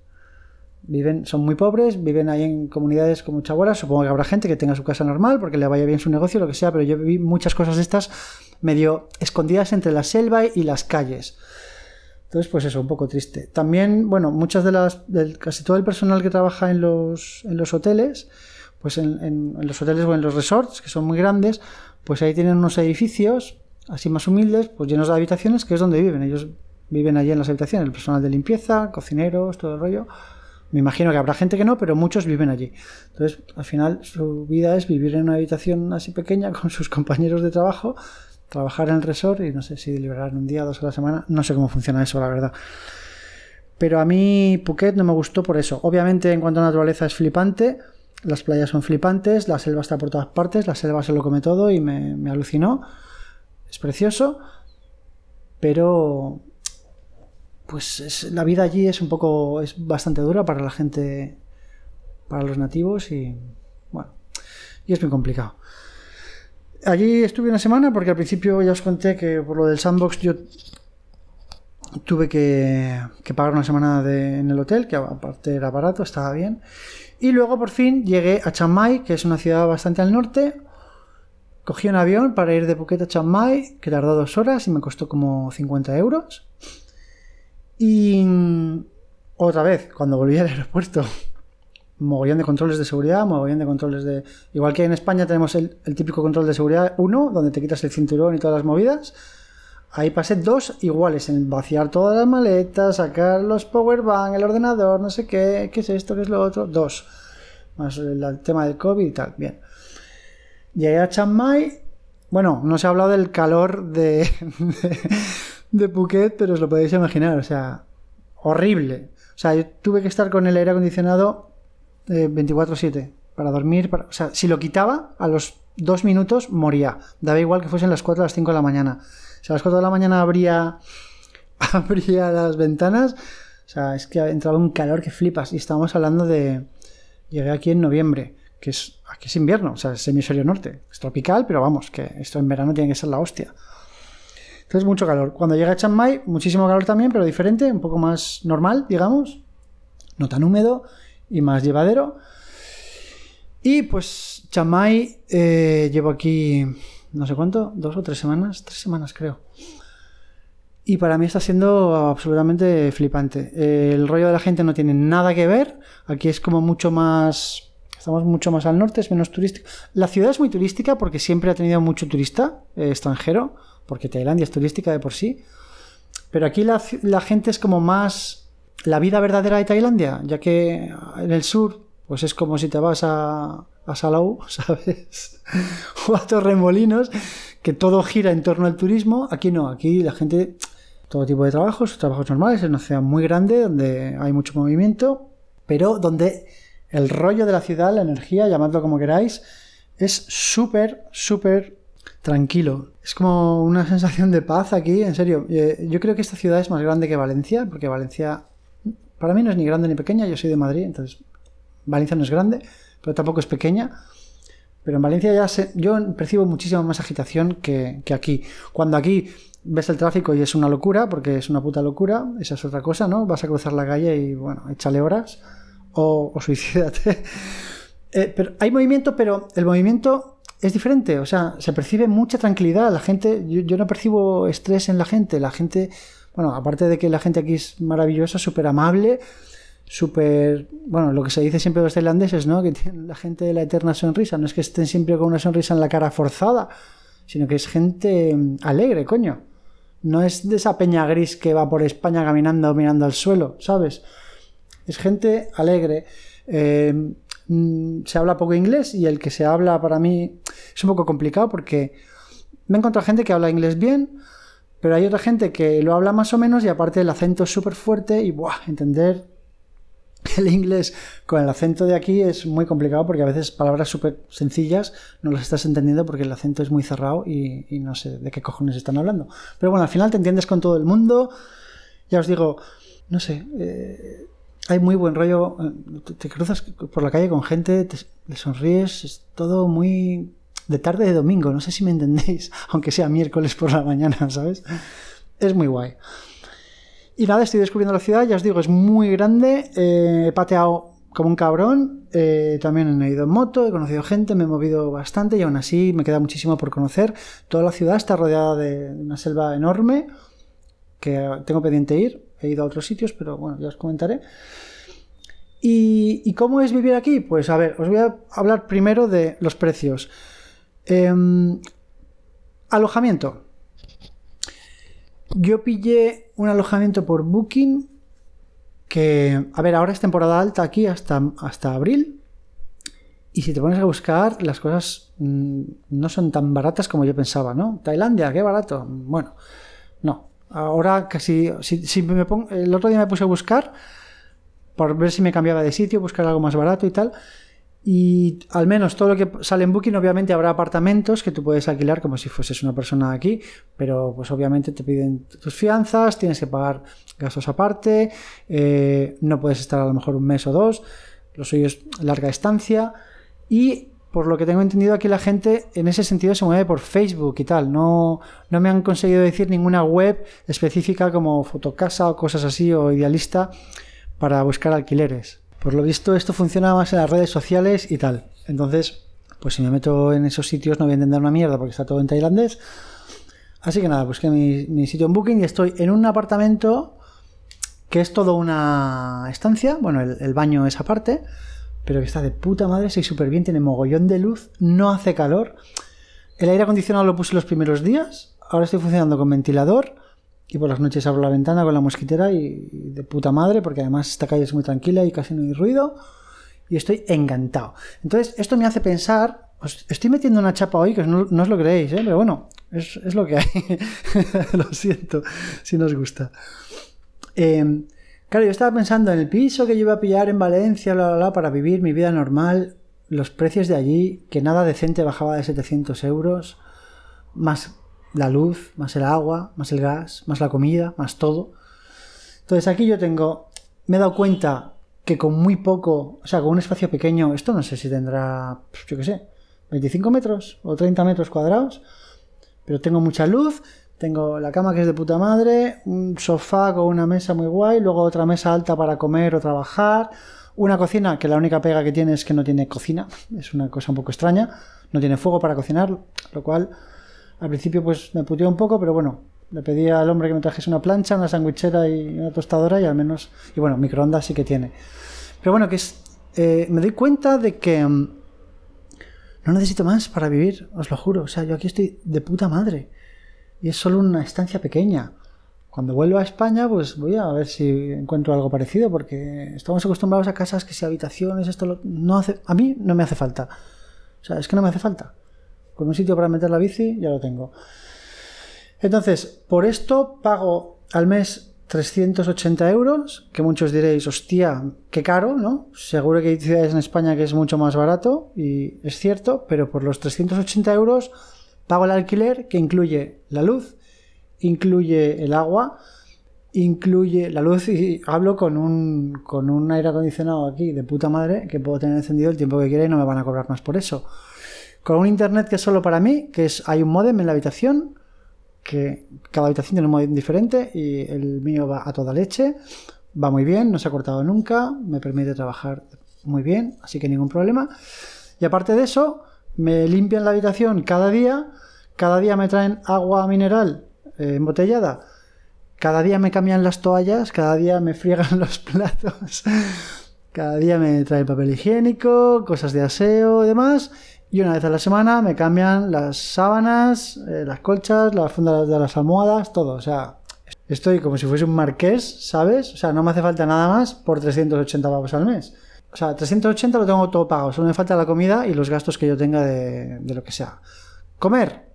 Viven, son muy pobres, viven ahí en comunidades con mucha bola. Supongo que habrá gente que tenga su casa normal porque le vaya bien su negocio, lo que sea, pero yo vi muchas cosas de estas medio escondidas entre la selva y las calles. Entonces, pues eso, un poco triste. También, bueno, muchas de las, casi todo el personal que trabaja en los, en los hoteles, pues en, en, los hoteles o en los resorts, que son muy grandes, pues ahí tienen unos edificios así más humildes, pues llenos de habitaciones, que es donde viven. Ellos viven allí en las habitaciones, el personal de limpieza, cocineros, todo el rollo Me imagino que habrá gente que no, pero muchos viven allí. Entonces, al final, su vida es vivir en una habitación así pequeña con sus compañeros de trabajo, trabajar en el resort y no sé si liberar un día, dos a la semana. No sé cómo funciona eso, la verdad. Pero a mí Phuket no me gustó por eso. Obviamente, en cuanto a naturaleza, es flipante. Las playas son flipantes, la selva está por todas partes, la selva se lo come todo y me, me alucinó. Es precioso, pero pues la vida allí es un poco, es bastante dura para la gente, para los nativos y bueno, y es muy complicado. Allí estuve una semana porque al principio ya os conté que por lo del sandbox yo tuve que, pagar una semana en el hotel, que aparte era barato, estaba bien. Y luego por fin llegué a Chiang Mai, que es una ciudad bastante al norte. Cogí un avión para ir de Phuket a Chiang Mai, que tardó dos horas y me costó como 50 euros. Y otra vez, cuando volví al aeropuerto, mogollón de controles de seguridad, mogollón de controles de... Igual que en España tenemos el, típico control de seguridad 1, donde te quitas el cinturón y todas las movidas. Ahí pasé dos iguales en vaciar todas las maletas, sacar los powerbank, el ordenador, no sé qué, qué es esto, qué es lo otro. Dos. Más el, tema del COVID y tal. Bien. Llegué a Chiang Mai. Bueno, no se ha hablado del calor de Phuket, pero os lo podéis imaginar, o sea, horrible. O sea, yo tuve que estar con el aire acondicionado 24/7 eh, para dormir. o sea, si lo quitaba, a los dos minutos moría. Daba igual que fuesen las 4 o las 5 de la mañana. Si a las 4 de la mañana abría, abría las ventanas, o sea, es que entraba un calor que flipas. Y estábamos hablando de... Llegué aquí en noviembre, que es aquí es invierno, o sea, es hemisferio norte. Es tropical, pero vamos, que esto en verano tiene que ser la hostia. Entonces, mucho calor. Cuando llega a Chiang Mai, muchísimo calor también, pero diferente, un poco más normal, digamos. No tan húmedo y más llevadero. Y pues Chiang Mai eh, llevo aquí, no sé cuánto, dos o tres semanas, tres semanas creo. Y para mí está siendo absolutamente flipante. el rollo de la gente no tiene nada que ver. Aquí es como mucho más... Estamos mucho más al norte, es menos turístico. La ciudad es muy turística porque siempre ha tenido mucho turista eh, extranjero porque Tailandia es turística de por sí. Pero aquí la, gente es como más la vida verdadera de Tailandia, ya que en el sur, pues es como si te vas a, a Salau, ¿sabes? o a Torremolinos, que todo gira en torno al turismo. Aquí no, aquí la gente, todo tipo de trabajos, trabajos normales, es una ciudad muy grande donde hay mucho movimiento, pero donde el rollo de la ciudad, la energía, llamadlo como queráis, es súper, súper tranquilo. Es como una sensación de paz aquí, en serio. Eh, yo creo que esta ciudad es más grande que Valencia, porque Valencia para mí no es ni grande ni pequeña, yo soy de Madrid, entonces Valencia no es grande, pero tampoco es pequeña. Pero en Valencia ya yo percibo muchísima más agitación que, aquí. Cuando aquí ves el tráfico y es una locura, porque es una puta locura, esa es otra cosa, ¿no? Vas a cruzar la calle y, bueno, échale horas o, o suicídate. Eh, pero hay movimiento, pero el movimiento es diferente, o sea, se percibe mucha tranquilidad, la gente, yo, no percibo estrés en la gente, la gente, bueno, aparte de que la gente aquí es maravillosa, súper amable, súper, bueno, lo que se dice siempre de los tailandeses, ¿no? Que tienen la gente de la eterna sonrisa, no es que estén siempre con una sonrisa en la cara forzada, sino que es gente mm, alegre, coño. No es de esa peña gris que va por España caminando, mirando al suelo, ¿sabes? Es gente alegre. Eh, Mm, se habla poco inglés y el que se habla para mí es un poco complicado porque me he encontrado gente que habla inglés bien, pero hay otra gente que lo habla más o menos y aparte el acento es súper fuerte y buah, entender el inglés con el acento de aquí es muy complicado porque a veces palabras súper sencillas no las estás entendiendo porque el acento es muy cerrado y, no sé de qué cojones están hablando. Pero bueno, al final te entiendes con todo el mundo. Ya os digo, no sé, eh, hay muy buen rollo. Eh, te, cruzas por la calle con gente, te, sonríes, es todo muy de tarde de domingo, no sé si me entendéis, aunque sea miércoles por la mañana, ¿sabes? Es muy guay. Y nada, estoy descubriendo la ciudad, ya os digo, es muy grande, eh, he pateado como un cabrón, eh, también he ido en moto, he conocido gente, me he movido bastante y aún así me queda muchísimo por conocer. Toda la ciudad está rodeada de una selva enorme que tengo pendiente ir, he ido a otros sitios, pero bueno, ya os comentaré. ¿Y, cómo es vivir aquí? Pues a ver, os voy a hablar primero de los precios. Em, alojamiento. Yo pillé un alojamiento por Booking que, a ver, ahora es temporada alta aquí hasta, hasta abril. Y si te pones a buscar, las cosas mm, no son tan baratas como yo pensaba, ¿no? Tailandia, qué barato. Bueno, no. Ahora casi, si, me pongo, el otro día me puse a buscar por ver si me cambiaba de sitio, buscar algo más barato y tal. Y al menos todo lo que sale en Booking, obviamente habrá apartamentos que tú puedes alquilar como si fueses una persona aquí, pero pues obviamente te piden tus fianzas, tienes que pagar gastos aparte, eh, no puedes estar a lo mejor un mes o dos, lo suyo es larga estancia y por lo que tengo entendido aquí la gente en ese sentido se mueve por Facebook y tal, no, no me han conseguido decir ninguna web específica como Fotocasa o cosas así o Idealista para buscar alquileres. Por lo visto esto funciona más en las redes sociales y tal. Entonces, pues si me meto en esos sitios no voy a entender una mierda porque está todo en tailandés. Así que nada, busqué mi, mi sitio en Booking y estoy en un apartamento que es todo una estancia. Bueno, el, baño es aparte, pero que está de puta madre, soy súper bien, tiene mogollón de luz, no hace calor. El aire acondicionado lo puse los primeros días, ahora estoy funcionando con ventilador y por las noches abro la ventana con la mosquitera y, de puta madre, porque además esta calle es muy tranquila y casi no hay ruido. Y estoy encantado. Entonces, esto me hace pensar. Os estoy metiendo una chapa hoy que no, os lo creéis, ¿eh? pero bueno, es, lo que hay. lo siento, si nos gusta. Em, claro, yo estaba pensando en el piso que yo iba a pillar en Valencia, bla, bla, bla, para vivir mi vida normal. Los precios de allí, que nada decente bajaba de 700 euros, más la luz, más el agua, más el gas, más la comida, más todo. Entonces aquí yo tengo, me he dado cuenta que con muy poco, o sea, con un espacio pequeño, esto no sé si tendrá, pues, yo qué sé, 25 metros o 30 metros cuadrados, pero tengo mucha luz, tengo la cama que es de puta madre, un sofá con una mesa muy guay, luego otra mesa alta para comer o trabajar, una cocina que la única pega que tiene es que no tiene cocina, es una cosa un poco extraña, no tiene fuego para cocinar, lo cual al principio pues me puteó un poco, pero bueno, le pedí al hombre que me trajese una plancha, una sandwichera y una tostadora y al menos, y bueno, microondas sí que tiene. Pero bueno, que es, eh, me doy cuenta de que mm, no necesito más para vivir, os lo juro. O sea, yo aquí estoy de puta madre. Y es solo una estancia pequeña. Cuando vuelva a España, pues voy a ver si encuentro algo parecido, porque estamos acostumbrados a casas que si habitaciones, esto no hace, a mí no me hace falta. O sea, es que no me hace falta. Con un sitio para meter la bici ya lo tengo. Entonces, por esto pago al mes 380 euros, que muchos diréis, hostia, qué caro, ¿no? Seguro que hay ciudades en España que es mucho más barato, y es cierto, pero por los 380 euros pago el alquiler que incluye la luz, incluye el agua, incluye la luz y hablo con un, con un aire acondicionado aquí de puta madre que puedo tener encendido el tiempo que quiera y no me van a cobrar más por eso con un internet que es solo para mí, que es hay un modem en la habitación, que cada habitación tiene un modem diferente y el mío va a toda leche, va muy bien, no se ha cortado nunca, me permite trabajar muy bien, así que ningún problema. Y aparte de eso, me limpian la habitación cada día, cada día me traen agua mineral eh, embotellada, cada día me cambian las toallas, cada día me friegan los platos, cada día me traen papel higiénico, cosas de aseo y demás y una vez a la semana me cambian las sábanas, eh, las colchas, las fundas de las almohadas, todo. O sea, estoy como si fuese un marqués, ¿sabes? O sea, no me hace falta nada más por 380 pavos al mes. O sea, 380 lo tengo todo pagado, solo me falta la comida y los gastos que yo tenga de, lo que sea. Comer.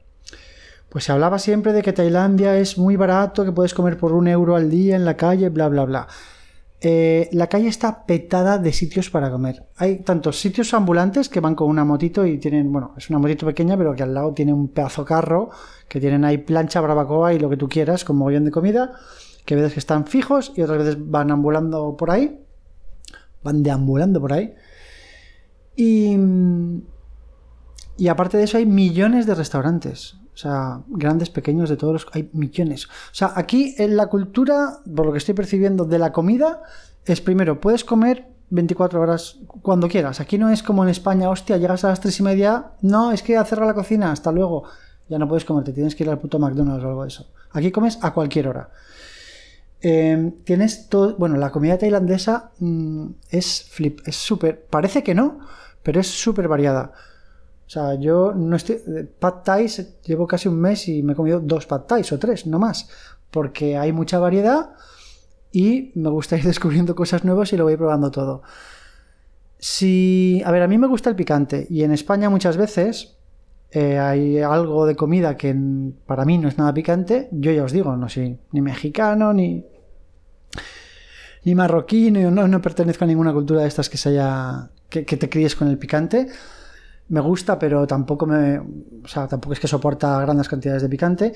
Pues se hablaba siempre de que Tailandia es muy barato, que puedes comer por un euro al día en la calle, bla, bla, bla. Eh, la calle está petada de sitios para comer. Hay tantos sitios ambulantes que van con una motito y tienen, bueno, es una motito pequeña, pero que al lado tiene un pedazo carro, que tienen ahí plancha, barbacoa y lo que tú quieras, con mogollón de comida, que veces que están fijos y otras veces van ambulando por ahí, van deambulando por ahí. Y, y aparte de eso hay millones de restaurantes. O sea, grandes, pequeños, de todos los... Hay millones. O sea, aquí en la cultura, por lo que estoy percibiendo de la comida, es primero, puedes comer 24 horas cuando quieras. Aquí no es como en España, hostia, llegas a las 3 y media, no, es que a cerrar la cocina, hasta luego. Ya no puedes comer, te tienes que ir al puto McDonald's o algo de eso. Aquí comes a cualquier hora. Em, tienes todo, bueno, la comida tailandesa mm, es flip, es súper, parece que no, pero es súper variada. O sea, yo no estoy. Pad Thai llevo casi un mes y me he comido dos Pad Thai o tres, no más. Porque hay mucha variedad y me gusta ir descubriendo cosas nuevas y lo voy probando todo. Si, a ver, a mí me gusta el picante y en España muchas veces eh, hay algo de comida que para mí no es nada picante. Yo ya os digo, no soy ni mexicano ni ni marroquí, no, no pertenezco a ninguna cultura de estas que se haya que, te críes con el picante. Me gusta, pero tampoco me, o sea, tampoco es que soporta grandes cantidades de picante.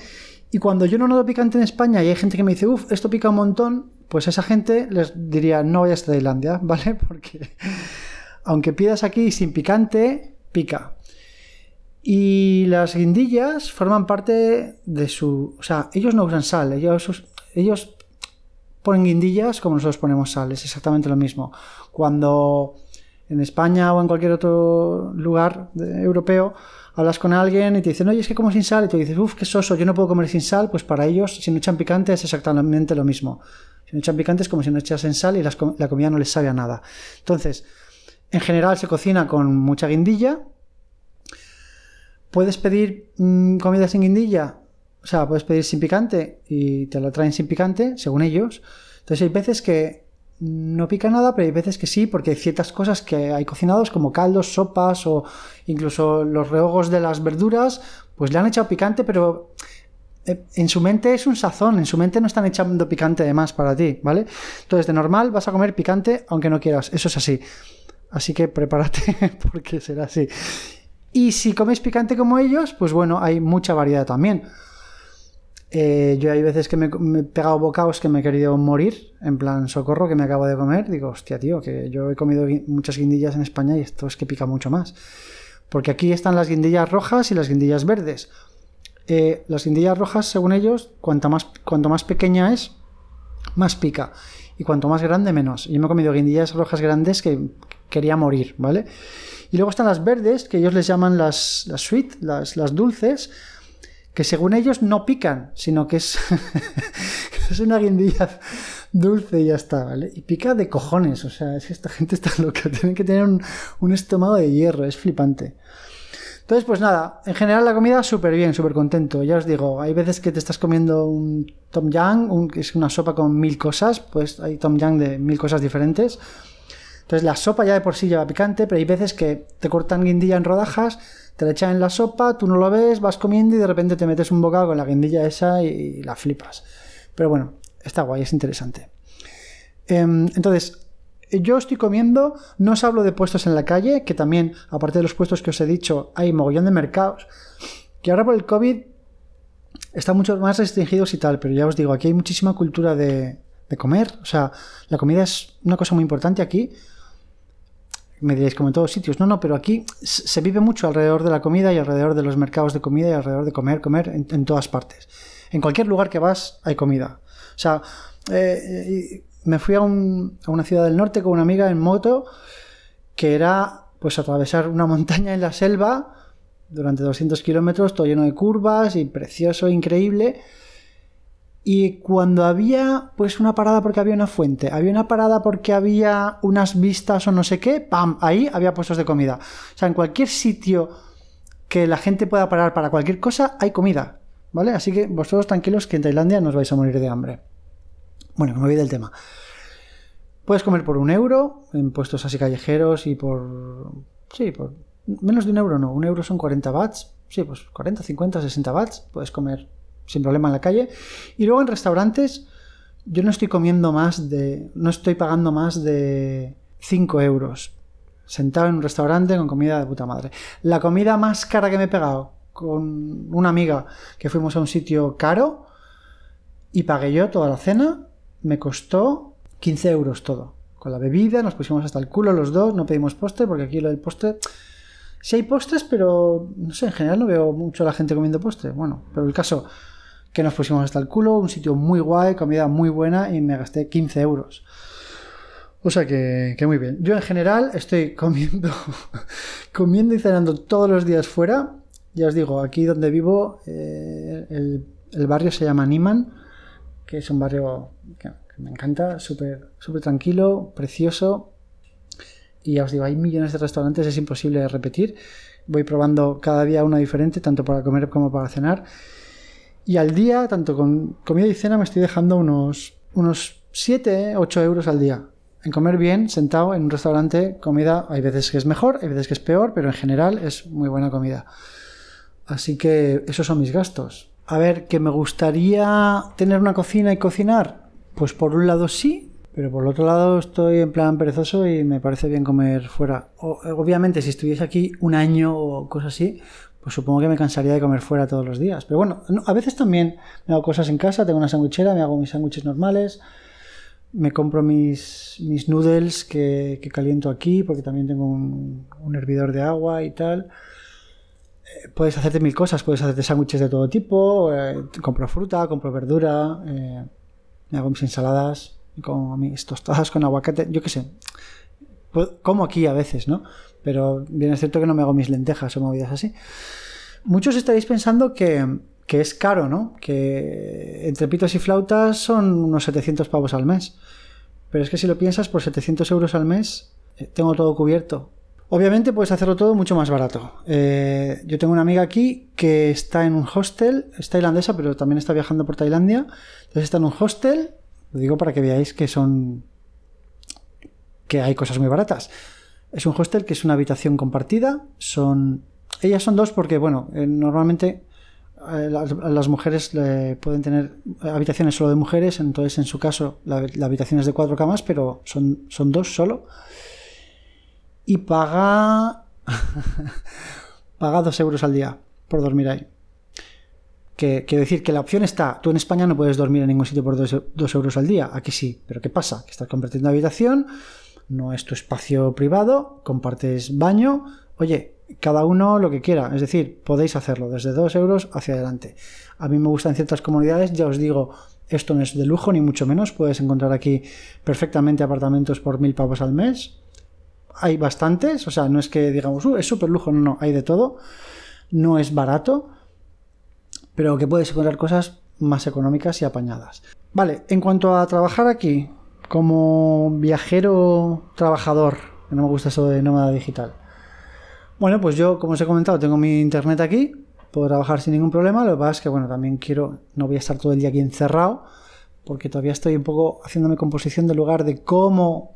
Y cuando yo no noto picante en España y hay gente que me dice, uff, esto pica un montón, pues esa gente les diría, no vayas a Tailandia, ¿vale? Porque aunque pidas aquí sin picante, pica. Y las guindillas forman parte de su... O sea, ellos no usan sal, ellos, ellos ponen guindillas como nosotros ponemos sal, es exactamente lo mismo. Cuando en España o en cualquier otro lugar europeo hablas con alguien y te dicen, oye, es que como sin sal, y te dices, uff, qué soso, yo no puedo comer sin sal, pues para ellos, si no echan picante, es exactamente lo mismo. Si no echan picante es como si no echasen sal y la comida no les sabe a nada. Entonces, en general se cocina con mucha guindilla. Puedes pedir mm, comida sin guindilla, o sea, puedes pedir sin picante y te lo traen sin picante, según ellos. Entonces hay veces que no pica nada, pero hay veces que sí, porque hay ciertas cosas que hay cocinados, como caldos, sopas o incluso los rehogos de las verduras, pues le han echado picante, pero eh, en su mente es un sazón, en su mente no están echando picante de más para ti, ¿vale? Entonces de normal vas a comer picante aunque no quieras, eso es así. Así que prepárate porque será así. Y si comes picante como ellos, pues bueno, hay mucha variedad también. Eh, yo hay veces que me, he pegado bocados que me he querido morir, en plan socorro que me acabo de comer. Digo, hostia, tío, que yo he comido muchas guindillas en España y esto es que pica mucho más. Porque aquí están las guindillas rojas y las guindillas verdes. Eh, las guindillas rojas, según ellos, cuanto más, pequeña es, más pica. Y cuanto más grande, menos. Yo me he comido guindillas rojas grandes que quería morir, ¿vale? Y luego están las verdes, que ellos les llaman las, las sweet, las, las dulces que según ellos no pican, sino que es, es una guindilla dulce y ya está, ¿vale? Y pica de cojones, o sea, es que esta gente está loca, tienen que tener un, estómago de hierro, es flipante. Entonces, pues nada, en general la comida súper bien, súper contento. Ya os digo, hay veces que te estás comiendo un tom yum, que es una sopa con mil cosas, pues hay tom yum de mil cosas diferentes. Entonces la sopa ya de por sí lleva picante, pero hay veces que te cortan guindilla en rodajas te la echan en la sopa, tú no lo ves, vas comiendo y de repente te metes un bocado con la guindilla esa y, la flipas. Pero bueno, está guay, es interesante. Em, entonces, yo estoy comiendo, no os hablo de puestos en la calle, que también, aparte de los puestos que os he dicho, hay mogollón de mercados, que ahora por el COVID están mucho más restringidos y tal, pero ya os digo, aquí hay muchísima cultura de, de comer, o sea, la comida es una cosa muy importante aquí, me diréis como en todos sitios. No, no, pero aquí se vive mucho alrededor de la comida y alrededor de los mercados de comida y alrededor de comer, comer en, todas partes. En cualquier lugar que vas hay comida. O sea, eh, me fui a, una ciudad del norte con una amiga en moto que era pues atravesar una montaña en la selva durante 200 kilómetros, todo lleno de curvas y precioso, increíble. Y cuando había pues una parada porque había una fuente, había una parada porque había unas vistas o no sé qué, ¡pam! Ahí había puestos de comida. O sea, en cualquier sitio que la gente pueda parar para cualquier cosa, hay comida. ¿Vale? Así que vosotros tranquilos que en Tailandia no os vais a morir de hambre. Bueno, me voy del tema. Puedes comer por un euro en puestos así callejeros y por... Sí, por... Menos de un euro no. Un euro son 40 bahts. Sí, pues 40, 50, 60 bahts. Puedes comer sin problema en la calle. Y luego en restaurantes, yo no estoy comiendo más de. No estoy pagando más de 5 euros. Sentado en un restaurante con comida de puta madre. La comida más cara que me he pegado con una amiga que fuimos a un sitio caro y pagué yo toda la cena, me costó 15 euros todo. Con la bebida, nos pusimos hasta el culo los dos, no pedimos postre porque aquí lo del postre. Sí hay postres, pero no sé, en general no veo mucho a la gente comiendo postre. Bueno, pero el caso, que nos pusimos hasta el culo, un sitio muy guay, comida muy buena y me gasté 15 euros. O sea que, muy bien. Yo en general estoy comiendo, comiendo y cenando todos los días fuera. Ya os digo, aquí donde vivo, eh, el, barrio se llama Niman, que es un barrio que, me encanta, súper tranquilo, precioso. Y ya os digo, hay millones de restaurantes, es imposible repetir. Voy probando cada día uno diferente, tanto para comer como para cenar. Y al día, tanto con comida y cena, me estoy dejando unos, unos 7, 8 euros al día. En comer bien, sentado en un restaurante, comida, hay veces que es mejor, hay veces que es peor, pero en general es muy buena comida. Así que esos son mis gastos. A ver, que me gustaría tener una cocina y cocinar. Pues por un lado sí, pero por el otro lado estoy en plan perezoso y me parece bien comer fuera. obviamente si estuviese aquí un año o cosas así, pues supongo que me cansaría de comer fuera todos los días. Pero bueno, a veces también me hago cosas en casa, tengo una sandwichera, me hago mis sándwiches normales, me compro mis, mis noodles que, caliento aquí porque también tengo un, hervidor de agua y tal. Eh, puedes hacerte mil cosas, puedes hacerte sándwiches de todo tipo, eh, compro fruta, compro verdura, eh, me hago mis ensaladas como mis tostadas con aguacate, yo qué sé. Pues, como aquí a veces, ¿no? Pero bien es cierto que no me hago mis lentejas o movidas así. Muchos estaréis pensando que, que es caro, ¿no? Que entre pitos y flautas son unos 700 pavos al mes. Pero es que si lo piensas, por 700 euros al mes eh, tengo todo cubierto. Obviamente puedes hacerlo todo mucho más barato. Eh, yo tengo una amiga aquí que está en un hostel, es tailandesa, pero también está viajando por Tailandia. Entonces está en un hostel lo digo para que veáis que son. que hay cosas muy baratas. Es un hostel que es una habitación compartida. Son. Ellas son dos porque, bueno, eh, normalmente eh, las, mujeres pueden tener habitaciones solo de mujeres, entonces en su caso la, habitación es de cuatro camas, pero son, son dos solo. Y paga. paga dos euros al día por dormir ahí. Que, quiero decir que la opción está, tú en España no puedes dormir en ningún sitio por dos, euros al día, aquí sí, pero ¿qué pasa? Que estás compartiendo habitación, no es tu espacio privado, compartes baño, oye, cada uno lo que quiera, es decir, podéis hacerlo desde dos euros hacia adelante. A mí me gustan ciertas comunidades, ya os digo, esto no es de lujo ni mucho menos, puedes encontrar aquí perfectamente apartamentos por mil pavos al mes. Hay bastantes, o sea, no es que digamos, uh, es súper lujo, no, no, hay de todo. No es barato, pero que puedes encontrar cosas más económicas y apañadas. Vale, en cuanto a trabajar aquí, como viajero trabajador, no me gusta eso de nómada digital. Bueno, pues yo, como os he comentado, tengo mi internet aquí, puedo trabajar sin ningún problema, lo que pasa es que, bueno, también quiero, no voy a estar todo el día aquí encerrado, porque todavía estoy un poco haciéndome composición del lugar de cómo,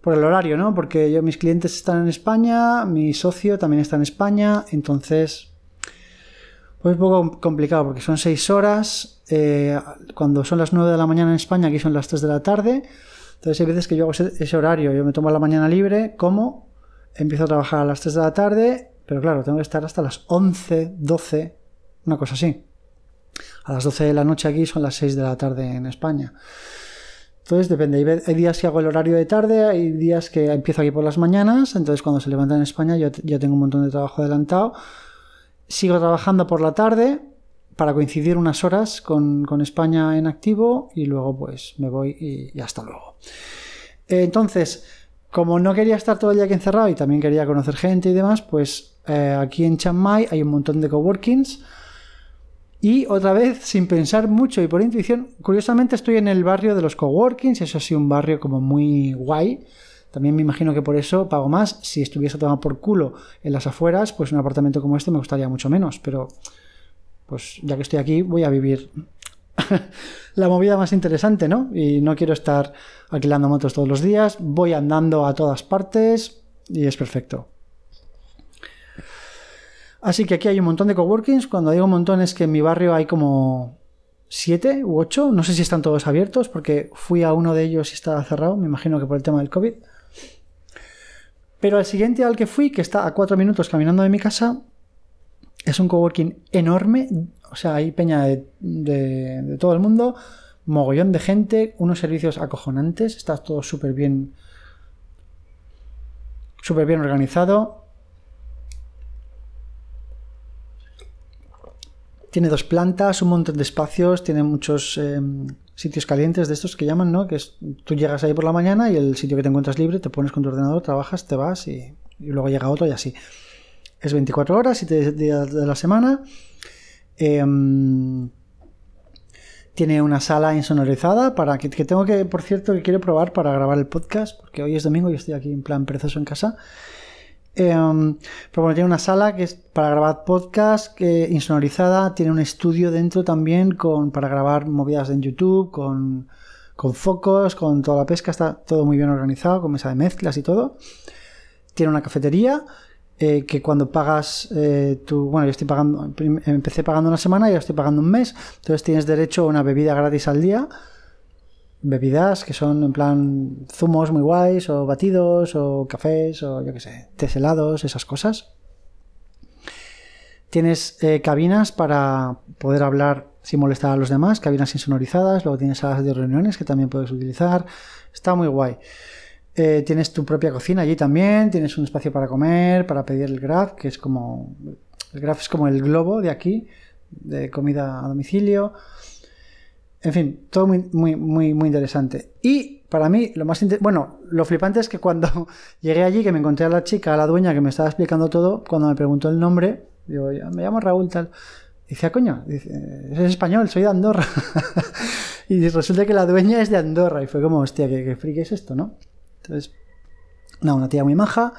por el horario, ¿no? Porque yo, mis clientes están en España, mi socio también está en España, entonces pues es un poco complicado porque son seis horas. Eh, cuando son las 9 de la mañana en España, aquí son las 3 de la tarde. Entonces hay veces que yo hago ese, horario, yo me tomo la mañana libre, como, empiezo a trabajar a las 3 de la tarde, pero claro, tengo que estar hasta las 11, 12, una cosa así. A las 12 de la noche aquí son las 6 de la tarde en España. Entonces depende, hay días que hago el horario de tarde, hay días que empiezo aquí por las mañanas, entonces cuando se levanta en España yo ya tengo un montón de trabajo adelantado sigo trabajando por la tarde para coincidir unas horas con, España en activo y luego pues me voy y, hasta luego. Entonces, como no quería estar todo el día aquí encerrado y también quería conocer gente y demás, pues eh, aquí en Chiang Mai hay un montón de coworkings. Y otra vez, sin pensar mucho y por intuición, curiosamente estoy en el barrio de los coworkings, eso sí, un barrio como muy guay. También me imagino que por eso pago más. Si estuviese tomado por culo en las afueras, pues un apartamento como este me gustaría mucho menos. Pero, pues ya que estoy aquí, voy a vivir la movida más interesante, ¿no? Y no quiero estar alquilando motos todos los días. Voy andando a todas partes y es perfecto. Así que aquí hay un montón de coworkings. Cuando digo un montón es que en mi barrio hay como siete u ocho. No sé si están todos abiertos porque fui a uno de ellos y estaba cerrado. Me imagino que por el tema del COVID. Pero el siguiente al que fui, que está a cuatro minutos caminando de mi casa, es un coworking enorme. O sea, hay peña de, todo el mundo, mogollón de gente, unos servicios acojonantes. Está todo súper bien. Súper bien organizado. Tiene dos plantas, un montón de espacios, tiene muchos em, sitios calientes de estos que llaman, ¿no? Que es, tú llegas ahí por la mañana y el sitio que te encuentras libre, te pones con tu ordenador, trabajas, te vas y, luego llega otro y así. Es 24 horas, y días de la semana. Em, tiene una sala insonorizada para que, tengo que, por cierto, que quiero probar para grabar el podcast, porque hoy es domingo y estoy aquí en plan perezoso en casa. Em, pero bueno, tiene una sala que es para grabar podcast que, insonorizada, tiene un estudio dentro también con, para grabar movidas en YouTube, con, con focos, con toda la pesca, está todo muy bien organizado, con mesa de mezclas y todo. Tiene una cafetería eh, que cuando pagas eh, tu. Bueno, yo estoy pagando. Empecé pagando una semana y ahora estoy pagando un mes. Entonces tienes derecho a una bebida gratis al día. Bebidas que son en plan zumos muy guays, o batidos, o cafés, o yo qué sé, tés helados, esas cosas. Tienes eh, cabinas para poder hablar sin molestar a los demás, cabinas insonorizadas. Luego tienes salas de reuniones que también puedes utilizar. Está muy guay. Eh, tienes tu propia cocina allí también. Tienes un espacio para comer, para pedir el graph, que es como. El graph es como el globo de aquí, de comida a domicilio. En fin, todo muy, muy, muy, muy interesante. Y para mí, lo más bueno, lo flipante es que cuando llegué allí, que me encontré a la chica, a la dueña que me estaba explicando todo, cuando me preguntó el nombre, Digo, me llamo Raúl tal. Dice, ah, coño, dice, es español, soy de Andorra. y resulta que la dueña es de Andorra. Y fue como, hostia, qué, qué friki es esto, ¿no? Entonces, no, una tía muy maja.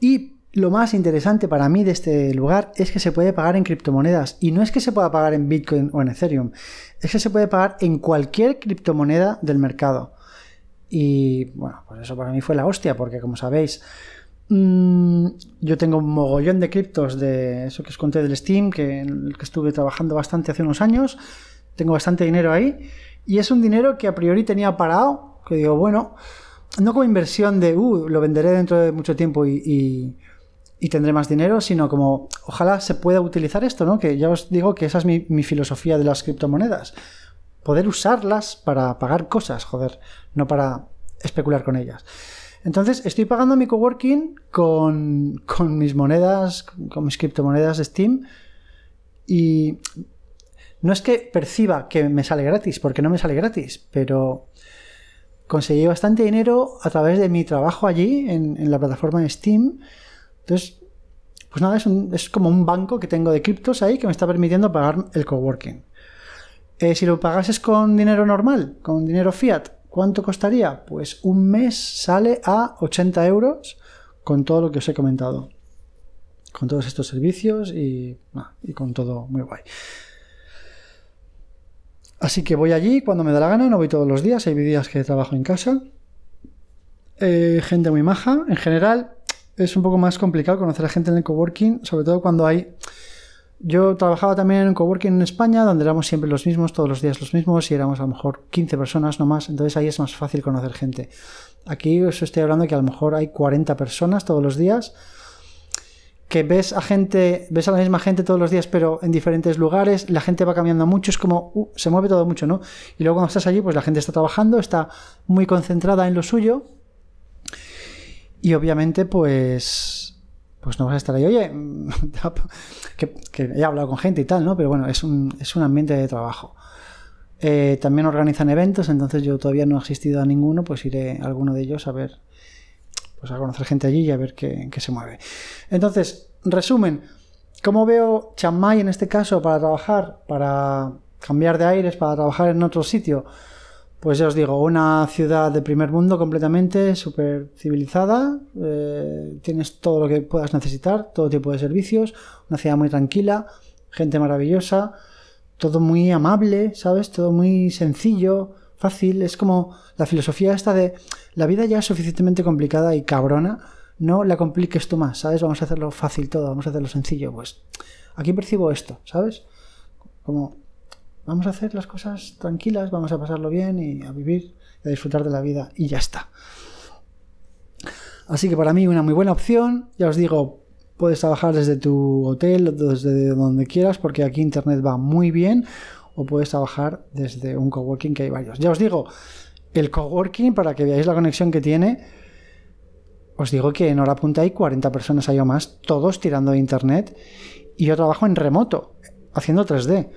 Y lo más interesante para mí de este lugar es que se puede pagar en criptomonedas. Y no es que se pueda pagar en Bitcoin o en Ethereum. Es que se puede pagar en cualquier criptomoneda del mercado. Y bueno, pues eso para mí fue la hostia, porque como sabéis, Mm, yo tengo un mogollón de criptos de eso que os conté del Steam, que, en el que estuve trabajando bastante hace unos años. Tengo bastante dinero ahí. Y es un dinero que a priori tenía parado, que digo, bueno, no como inversión de, uh, lo venderé dentro de mucho tiempo y, tendré más dinero, sino como, ojalá se pueda utilizar esto, ¿no? Que ya os digo que esa es mi, filosofía de las criptomonedas. Poder usarlas para pagar cosas, joder, no para especular con ellas. Entonces, estoy pagando mi coworking con, con mis monedas, con mis criptomonedas Steam. Y no es que perciba que me sale gratis, porque no me sale gratis, pero conseguí bastante dinero a través de mi trabajo allí en, la plataforma de Steam. Entonces, pues nada, es, como un banco que tengo de criptos ahí que me está permitiendo pagar el coworking. Eh, si lo pagases con dinero normal, con dinero fiat, ¿Cuánto costaría? Pues un mes sale a 80 euros con todo lo que os he comentado. Con todos estos servicios y, con todo muy guay. Así que voy allí cuando me da la gana, no voy todos los días, hay días que trabajo en casa. Eh, gente muy maja. En general es un poco más complicado conocer a gente en el coworking, sobre todo cuando hay yo trabajaba también en un coworking en España, donde éramos siempre los mismos, todos los días los mismos, y éramos a lo mejor 15 personas no más, entonces ahí es más fácil conocer gente. Aquí os estoy hablando que a lo mejor hay 40 personas todos los días, que ves a gente, ves a la misma gente todos los días, pero en diferentes lugares, la gente va cambiando mucho, es como, uh, se mueve todo mucho, ¿no? Y luego cuando estás allí, pues la gente está trabajando, está muy concentrada en lo suyo, y obviamente, pues pues no vas a estar ahí, oye, que, he hablado con gente y tal, ¿no? Pero bueno, es un, es un ambiente de trabajo. Eh, también organizan eventos, entonces yo todavía no he asistido a ninguno, pues iré a alguno de ellos a ver, pues a conocer gente allí y a ver qué, qué se mueve. Entonces, resumen, ¿cómo veo Chiang en este caso para trabajar, para cambiar de aires, para trabajar en otro sitio? Pues ya os digo, una ciudad de primer mundo completamente, súper civilizada, eh, tienes todo lo que puedas necesitar, todo tipo de servicios, una ciudad muy tranquila, gente maravillosa, todo muy amable, ¿sabes? Todo muy sencillo, fácil, es como la filosofía esta de la vida ya es suficientemente complicada y cabrona, no la compliques tú más, ¿sabes? Vamos a hacerlo fácil todo, vamos a hacerlo sencillo, pues aquí percibo esto, ¿sabes? Como Vamos a hacer las cosas tranquilas, vamos a pasarlo bien y a vivir y a disfrutar de la vida y ya está. Así que para mí una muy buena opción, ya os digo, puedes trabajar desde tu hotel, desde donde quieras, porque aquí internet va muy bien, o puedes trabajar desde un coworking que hay varios. Ya os digo, el coworking, para que veáis la conexión que tiene, os digo que en hora punta hay 40 personas ahí o más, todos tirando de internet, y yo trabajo en remoto, haciendo 3D.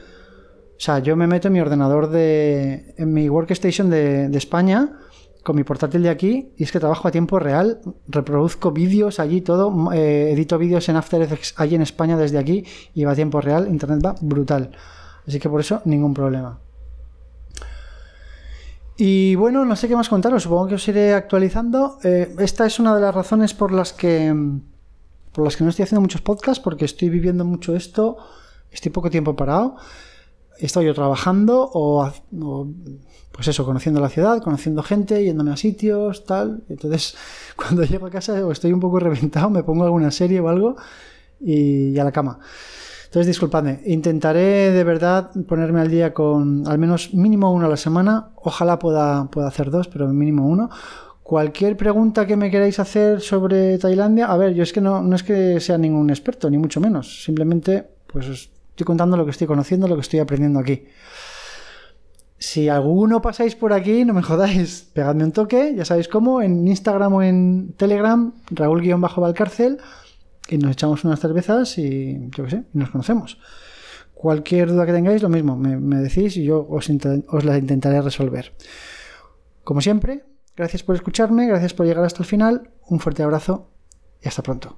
O sea, yo me meto en mi ordenador de. en mi workstation de, España, con mi portátil de aquí, y es que trabajo a tiempo real, reproduzco vídeos allí, todo, eh, edito vídeos en After Effects allí en España desde aquí, y va a tiempo real, internet va brutal. Así que por eso, ningún problema. Y bueno, no sé qué más contaros, supongo que os iré actualizando. Eh, esta es una de las razones por las que. por las que no estoy haciendo muchos podcasts, porque estoy viviendo mucho esto, estoy poco tiempo parado. Estoy yo trabajando o, pues eso, conociendo la ciudad, conociendo gente, yéndome a sitios, tal. Entonces, cuando llego a casa o estoy un poco reventado, me pongo alguna serie o algo y, a la cama. Entonces, disculpadme, intentaré de verdad ponerme al día con al menos mínimo uno a la semana. Ojalá pueda, pueda hacer dos, pero mínimo uno. Cualquier pregunta que me queráis hacer sobre Tailandia, a ver, yo es que no, no es que sea ningún experto, ni mucho menos. Simplemente, pues estoy contando lo que estoy conociendo, lo que estoy aprendiendo aquí. Si alguno pasáis por aquí, no me jodáis, pegadme un toque, ya sabéis cómo, en Instagram o en Telegram, Raúl-Valcárcel, y nos echamos unas cervezas y yo qué sé, y nos conocemos. Cualquier duda que tengáis, lo mismo, me, decís y yo os, os la intentaré resolver. Como siempre, gracias por escucharme, gracias por llegar hasta el final, un fuerte abrazo y hasta pronto.